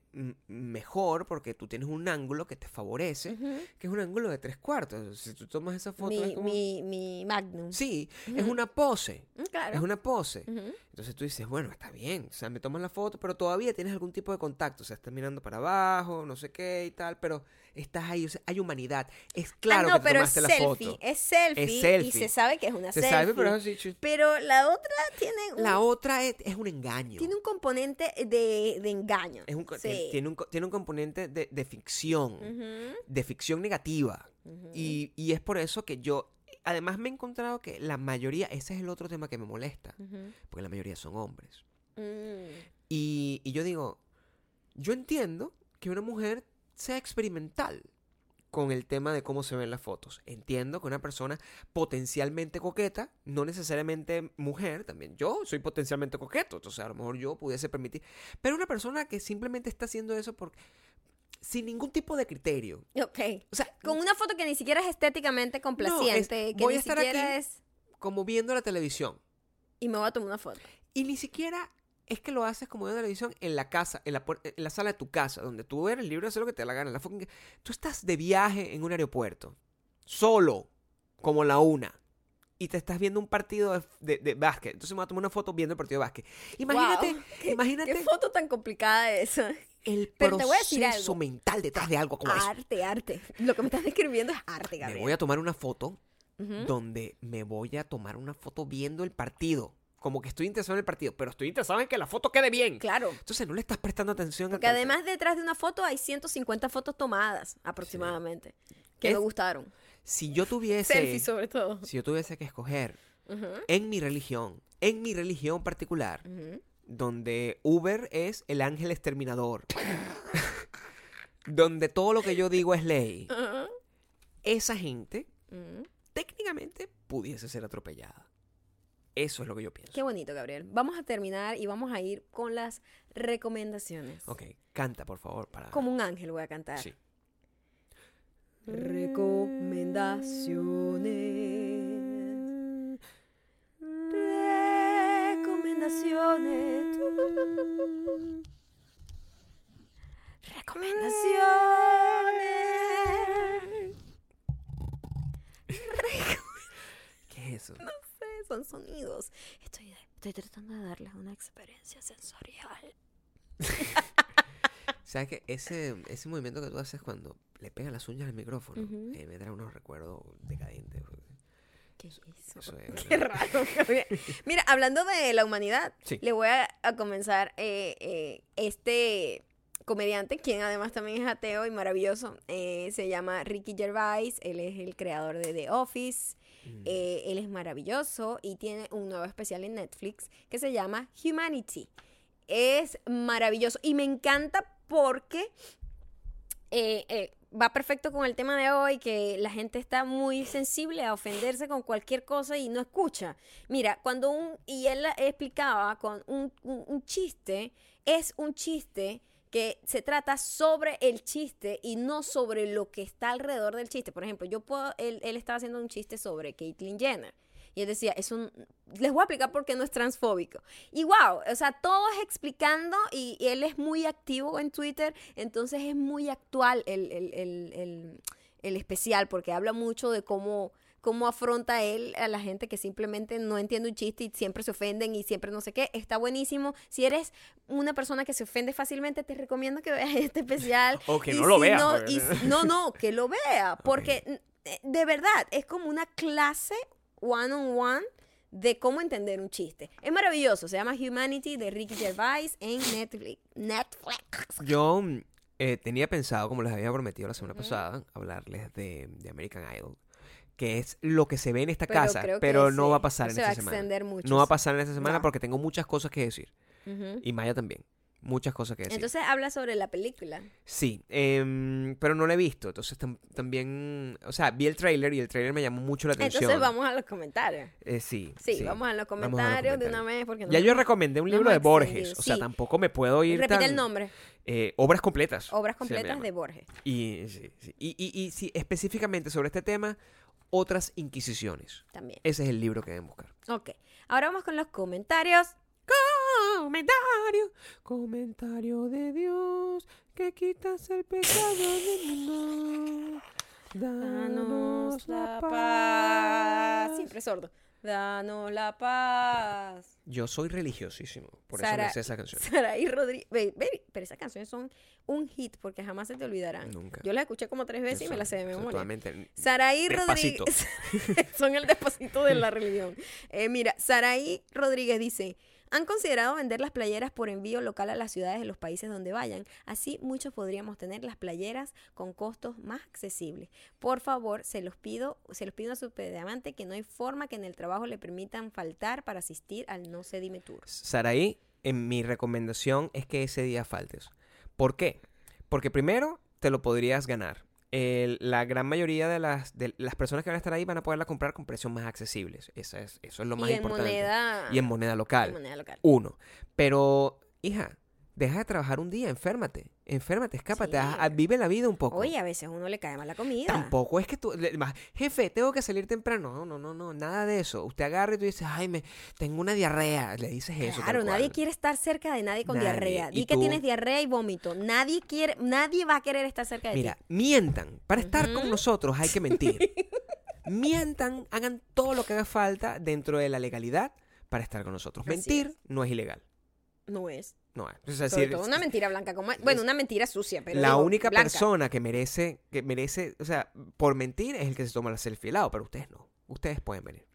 mejor porque tú tienes un ángulo que te favorece, que es un ángulo de tres cuartos. Si tú tomas esa foto... es mi, como- mi, mi magnum. Sí, es una pose. Mm, Claro. Es una pose. Entonces tú dices, bueno, está bien, o sea, me tomas la foto, pero todavía tienes algún tipo de contacto, o sea, estás mirando para abajo, no sé qué y tal, pero estás ahí, o sea, hay humanidad. Es claro ah, no, que te pero es tomaste la selfie, foto. es selfie. Es Y selfie. se sabe que es una Se selfie. sabe, pero es así, Pero la otra tiene un, La otra es, es un engaño. tiene un componente de, de engaño. Es un co- Sí, tiene un, tiene un componente de, de ficción, de ficción negativa. Y, y es por eso que yo, además me he encontrado que la mayoría, ese es el otro tema que me molesta, porque la mayoría son hombres. Mm. Y, y yo digo, yo entiendo que una mujer sea experimental con el tema de cómo se ven las fotos. Entiendo que una persona potencialmente coqueta, no necesariamente mujer, también yo soy potencialmente coqueto, entonces a lo mejor yo pudiese permitir, pero una persona que simplemente está haciendo eso por, sin ningún tipo de criterio. Ok. O sea, Con una foto que ni siquiera es estéticamente complaciente, que voy ni a estar siquiera aquí. es... como viendo la televisión. Y me voy a tomar una foto. Y ni siquiera es que lo haces como viendo la televisión en la casa, en la, en la sala de tu casa, donde tú eres libre de hacer lo que te la gana. La fucking- Tú estás de viaje en un aeropuerto, solo, como la una, y te estás viendo un partido de, de- de básquet. Entonces me voy a tomar una foto viendo el partido de básquet. Imagínate, Wow. ¿Qué- imagínate ¿Qué foto tan complicada es esa? el Pero te voy a decir proceso algo. mental detrás de algo como eso. Arte, arte. Lo que me estás describiendo es arte, Me Gabriel. voy a tomar una foto donde me voy a tomar una foto viendo el partido. Como que estoy interesado en el partido, pero estoy interesado en que la foto quede bien. Claro. Entonces no le estás prestando atención Porque además detrás de una foto hay 150 fotos tomadas aproximadamente. Que Es- me gustaron. si yo tuviese Selfies sobre todo. si yo tuviese que escoger en mi religión, en mi religión particular, donde Uber es el ángel exterminador, donde todo lo que yo digo es ley, esa gente técnicamente pudiese ser atropellada. Eso es lo que yo pienso. Qué bonito, Gabriel. Vamos a terminar y vamos a ir con las recomendaciones. Ok, canta por favor para. Como un ángel voy a cantar. Sí. Recomendaciones. Recomendaciones. Recomendaciones. ¿Qué es eso? No son sonidos. Estoy, estoy tratando de darles una experiencia sensorial. ¿Sabes que ese, ese movimiento que tú haces cuando le pegas las uñas al micrófono Ujú. eh, me trae unos recuerdos decadentes? ¿Qué es eso? Eso es- Qué raro. Mira, hablando de la humanidad, Sí. le voy a, a comenzar eh, eh, este comediante, quien además también es ateo y maravilloso, eh, se llama Ricky Gervais, él es el creador de The Office, Mm. eh, él es maravilloso y tiene un nuevo especial en Netflix que se llama Humanity. Es maravilloso y me encanta porque eh, eh, va perfecto con el tema de hoy, que la gente está muy sensible a ofenderse con cualquier cosa y no escucha. Mira, cuando un, y él explicaba con un, chiste, es un chiste que se trata sobre el chiste y no sobre lo que está alrededor del chiste. Por ejemplo, yo puedo, él, estaba haciendo un chiste sobre Caitlyn Jenner. Y él decía, es un, les voy a explicar por qué no es transfóbico. Y wow, o sea, todo es explicando y, y él es muy activo en Twitter, entonces es muy actual el- el- el- el especial, porque habla mucho de cómo, cómo afronta él a la gente que simplemente no entiende un chiste y siempre se ofenden y siempre no sé qué. Está buenísimo. Si eres una persona que se ofende fácilmente, te recomiendo que veas este especial. O que Y no lo veas, No, porque- y si- no, no, que lo vea, porque eh, de verdad es como una clase one on one de cómo entender un chiste. Es maravilloso, se llama Humanity de Ricky Gervais en Netflix. Netflix. Yo eh, tenía pensado, como les había prometido la semana pasada, hablarles de, de American Idol, que es lo que se ve en esta Pero casa, pero no sí, va a pasar no en se va esta a semana. No va a pasar en esta semana No. porque tengo muchas cosas que decir. Y Maya también. Muchas cosas que decir. Entonces habla sobre la película. sí, em, pero no la he visto. Entonces tam- también, o sea, vi el trailer y el trailer me llamó mucho la atención. Entonces vamos a los comentarios. Eh, sí, Sí, vamos a los comentarios de una vez porque Ya nos yo recomendé un libro de Borges. O sea, tampoco me puedo ir Repite tan- el nombre. eh, obras completas. Obras completas de Borges. Y, sí. Y, y- y sí, específicamente sobre este tema, otras inquisiciones. También. Ese es el libro que deben buscar. Ok. Ahora vamos con los comentarios. Comentario, comentario de Dios, que quitas el pecado del mundo. Danos la paz. Siempre sordo. Danos la paz. Yo soy religiosísimo, por Sara- eso me sé esa canción. Saraí Rodríguez. Ve- ve, pero esas canciones son un hit porque jamás se te olvidarán. Nunca. Yo las escuché como tres veces y me las sé de memoria. Totalmente. Saraí. Rodríguez. son el despacito de la religión. Eh, mira, Saraí Rodríguez dice: ¿Han considerado vender las playeras por envío local a las ciudades de los países donde vayan? Así muchos podríamos tener las playeras con costos más accesibles. Por favor, se los pido, se los pido a su pedamante que no hay forma que en el trabajo le permitan faltar para asistir al No Se Dime Tour. Saraí, en mi recomendación es que ese día faltes. ¿Por qué? Porque primero te lo podrías ganar. La gran mayoría de las, de las personas que van a estar ahí van a poderla comprar con precios más accesibles. Esa es, eso es lo más y en importante. moneda, y en moneda local. en moneda local. Uno. Pero, hija, deja de trabajar un día, enférmate. Enférmate, escápate, Sí. haz- vive la vida un poco. Oye, a veces a uno le cae mal la comida. Tampoco es que tú, le- más, jefe, tengo que salir temprano. No, no, no, no, nada de eso. Usted agarra y tú dices, ay, me, tengo una diarrea. Le dices eso. Claro, nadie quiere estar cerca de nadie con Nadie. diarrea. Di que tú- tienes diarrea y vómito. Nadie quiere, nadie va a querer estar cerca de Mira, ti. mientan. Para estar con nosotros hay que mentir. mientan, hagan todo lo que haga falta dentro de la legalidad para estar con nosotros. Mentir es. no es ilegal. No es. No es. Todo una mentira blanca como bueno, una mentira sucia, pero la digo, única blanca. persona que merece, que merece, o sea, por mentir es el que se toma la selfie al lado, pero ustedes no. Ustedes pueden venir.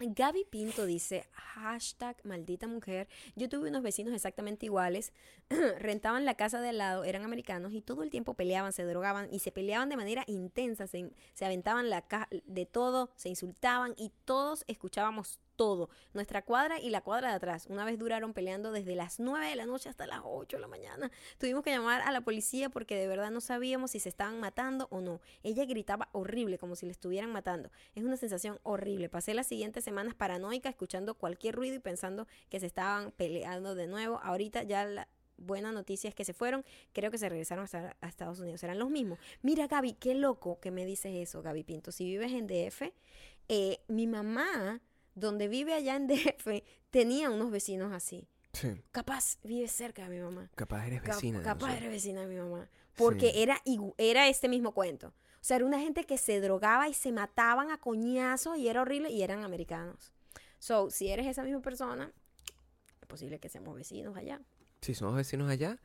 Gaby Pinto dice, hashtag maldita mujer, yo tuve unos vecinos exactamente iguales, rentaban la casa de al lado, eran americanos y todo el tiempo peleaban, se drogaban y se peleaban de manera intensa, se, se aventaban la ca- de todo, se insultaban y todos escuchábamos todo, nuestra cuadra y la cuadra de atrás. Una vez duraron peleando desde las 9 de la noche hasta las 8 de la mañana. Tuvimos que llamar a la policía porque de verdad no sabíamos si se estaban matando o no. Ella gritaba horrible, como si le estuvieran matando. Es una sensación horrible. Pasé las siguientes semanas paranoica, escuchando cualquier ruido y pensando que se estaban peleando de nuevo. Ahorita ya la buena noticia es que se fueron. Creo que se regresaron a Estados Unidos. Serán los mismos. Mira, Gaby, qué loco que me dices eso, Gaby Pinto. Si vives en DF, eh, mi mamá, donde vive allá en DF, tenía unos vecinos así. Sí. Capaz vive cerca de mi mamá. Capaz eres Cap- vecina. de capaz era vecina de mi mamá. Porque Sí. era, era este mismo cuento. O sea, era una gente que se drogaba y se mataban a coñazos y era horrible y eran americanos. So, si eres esa misma persona, es posible que seamos vecinos allá. Si somos vecinos allá,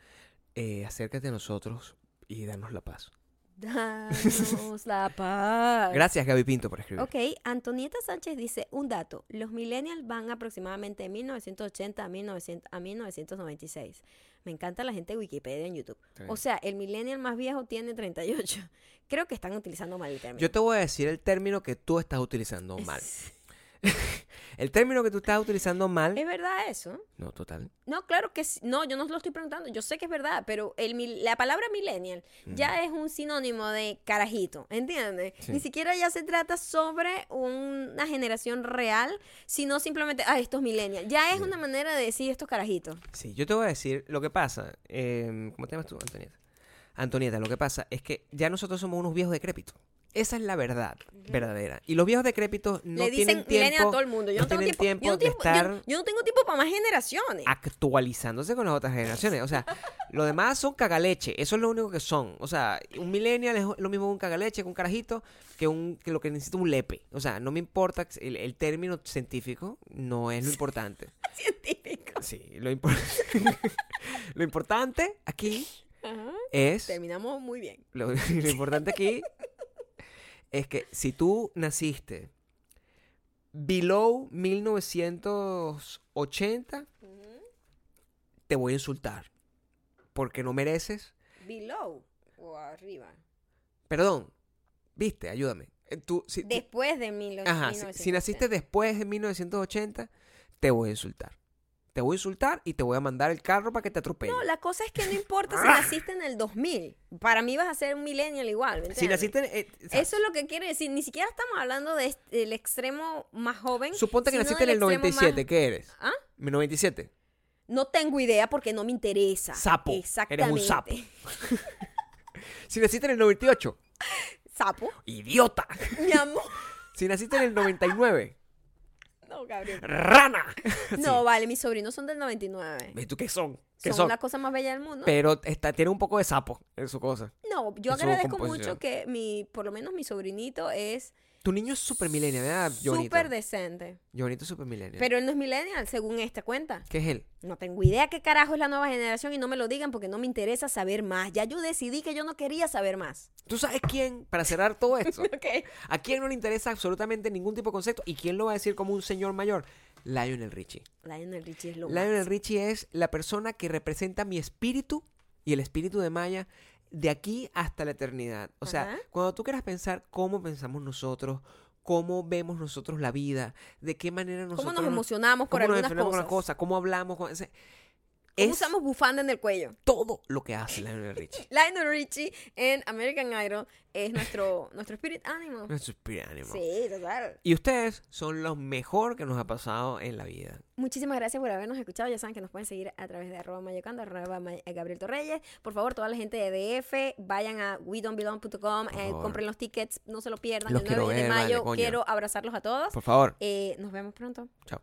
eh, acércate a nosotros y danos la paz. Danos la paz. Gracias, Gaby Pinto, por escribir. Ok, Antonieta Sánchez dice un dato. Los millennials van aproximadamente de 1980 a, 1900 a 1996. Me encanta la gente de Wikipedia en YouTube. O sea, el millennial más viejo tiene 38. Creo que están utilizando mal el término. Yo te voy a decir el término que tú estás utilizando mal. el término que tú estás utilizando mal. ¿Es verdad eso? No, total. No, claro que sí. No, yo no lo estoy preguntando. Yo sé que es verdad, pero el, la palabra millennial ya es un sinónimo de carajito, ¿entiendes? Sí. Ni siquiera ya se trata sobre una generación real, sino simplemente, ah, estos millennials. Ya es una manera de decir estos carajitos. Sí, yo te voy a decir lo que pasa. eh, ¿Cómo te llamas tú, Antonieta? Antonieta, lo que pasa es que ya nosotros somos unos viejos decrépitos. Esa es la verdad verdadera. Y los viejos decrépitos no Le dicen tienen millennial a tiempo, todo el mundo. Yo no tengo tienen tiempo, yo, no tiempo de tiempo- yo- estar- yo no tengo tiempo para más generaciones. actualizándose con las otras generaciones. O sea, lo demás son cagaleche. Eso es lo único que son. O sea, un millennial es lo mismo que un cagaleche, que un carajito, que, un, que lo que necesita un lepe. O sea, no me importa, el, el término científico no es lo importante. Científico. Sí, lo, impor- lo importante aquí Ajá. es... Terminamos muy bien. Lo, lo importante aquí es que si tú naciste below 1980, te voy a insultar. Porque no mereces. Below o arriba. Perdón, viste, ayúdame. Eh, Tú, si, Después de mil, ajá, si- si, naciste después de 1980, te voy a insultar. Te voy a insultar y te voy a mandar el carro para que te atropelle. No, la cosa es que no importa si naciste en el 2000. Para mí vas a ser un millennial igual. ¿me si naciste. eh, o sea, Eso es lo que quiere decir. Ni siquiera estamos hablando de este- del extremo más joven. suponte que sino naciste en del el extremo 97, más- ¿qué eres? ¿Ah? 97. No tengo idea porque no me interesa. Sapo. Eres Exactamente. un sapo. Si naciste en el 98, Sapo. idiota. Mi amor. Si naciste en el 99, No, Gabriel. rana. No, vale, mis sobrinos son del 99. ¿Ves tú qué son? ¿Qué Son, son? la cosa más bella del mundo. Pero está, tiene un poco de sapo en su cosa. no, yo agradezco mucho que mi, por lo menos mi sobrinito es Tu niño es super millennial, ¿verdad? Súper decente. Johnito es super millennial. Pero él no es millennial, según esta cuenta. ¿Qué es él? No tengo idea qué carajo es la nueva generación y no me lo digan porque no me interesa saber más. Ya yo decidí que yo no quería saber más. ¿Tú sabes quién, para cerrar todo esto, Ok. a quién no le interesa absolutamente ningún tipo de concepto y quién lo va a decir como un señor mayor? Lionel Richie. Lionel Richie es lo Lionel más. Richie es la persona que representa mi espíritu y el espíritu de Maya de aquí hasta la eternidad. O sea, Ajá. cuando tú quieras pensar cómo pensamos nosotros, cómo vemos nosotros la vida, de qué manera nosotros ¿Cómo nos emocionamos por cómo nos algunas con cosas? las cosas, cómo hablamos, con ese- ¿Cómo es usamos bufanda en el cuello? todo lo que hace Lionel Richie. Lionel Richie en American Idol es nuestro, nuestro spirit animal. Nuestro spirit animal. Sí, total. Y ustedes son lo mejor que nos ha pasado en la vida. Muchísimas gracias por habernos escuchado. Ya saben que nos pueden seguir a través de arroba mayocando, arroba may- eh, Gabriel Torreyes. Por favor, toda la gente de DF, vayan a wedon'tbelong.com, eh, compren los tickets, no se lo pierdan. Los el 9 quiero de vale, mayo quiero abrazarlos a todos. Por favor. Eh, nos vemos pronto. Chao.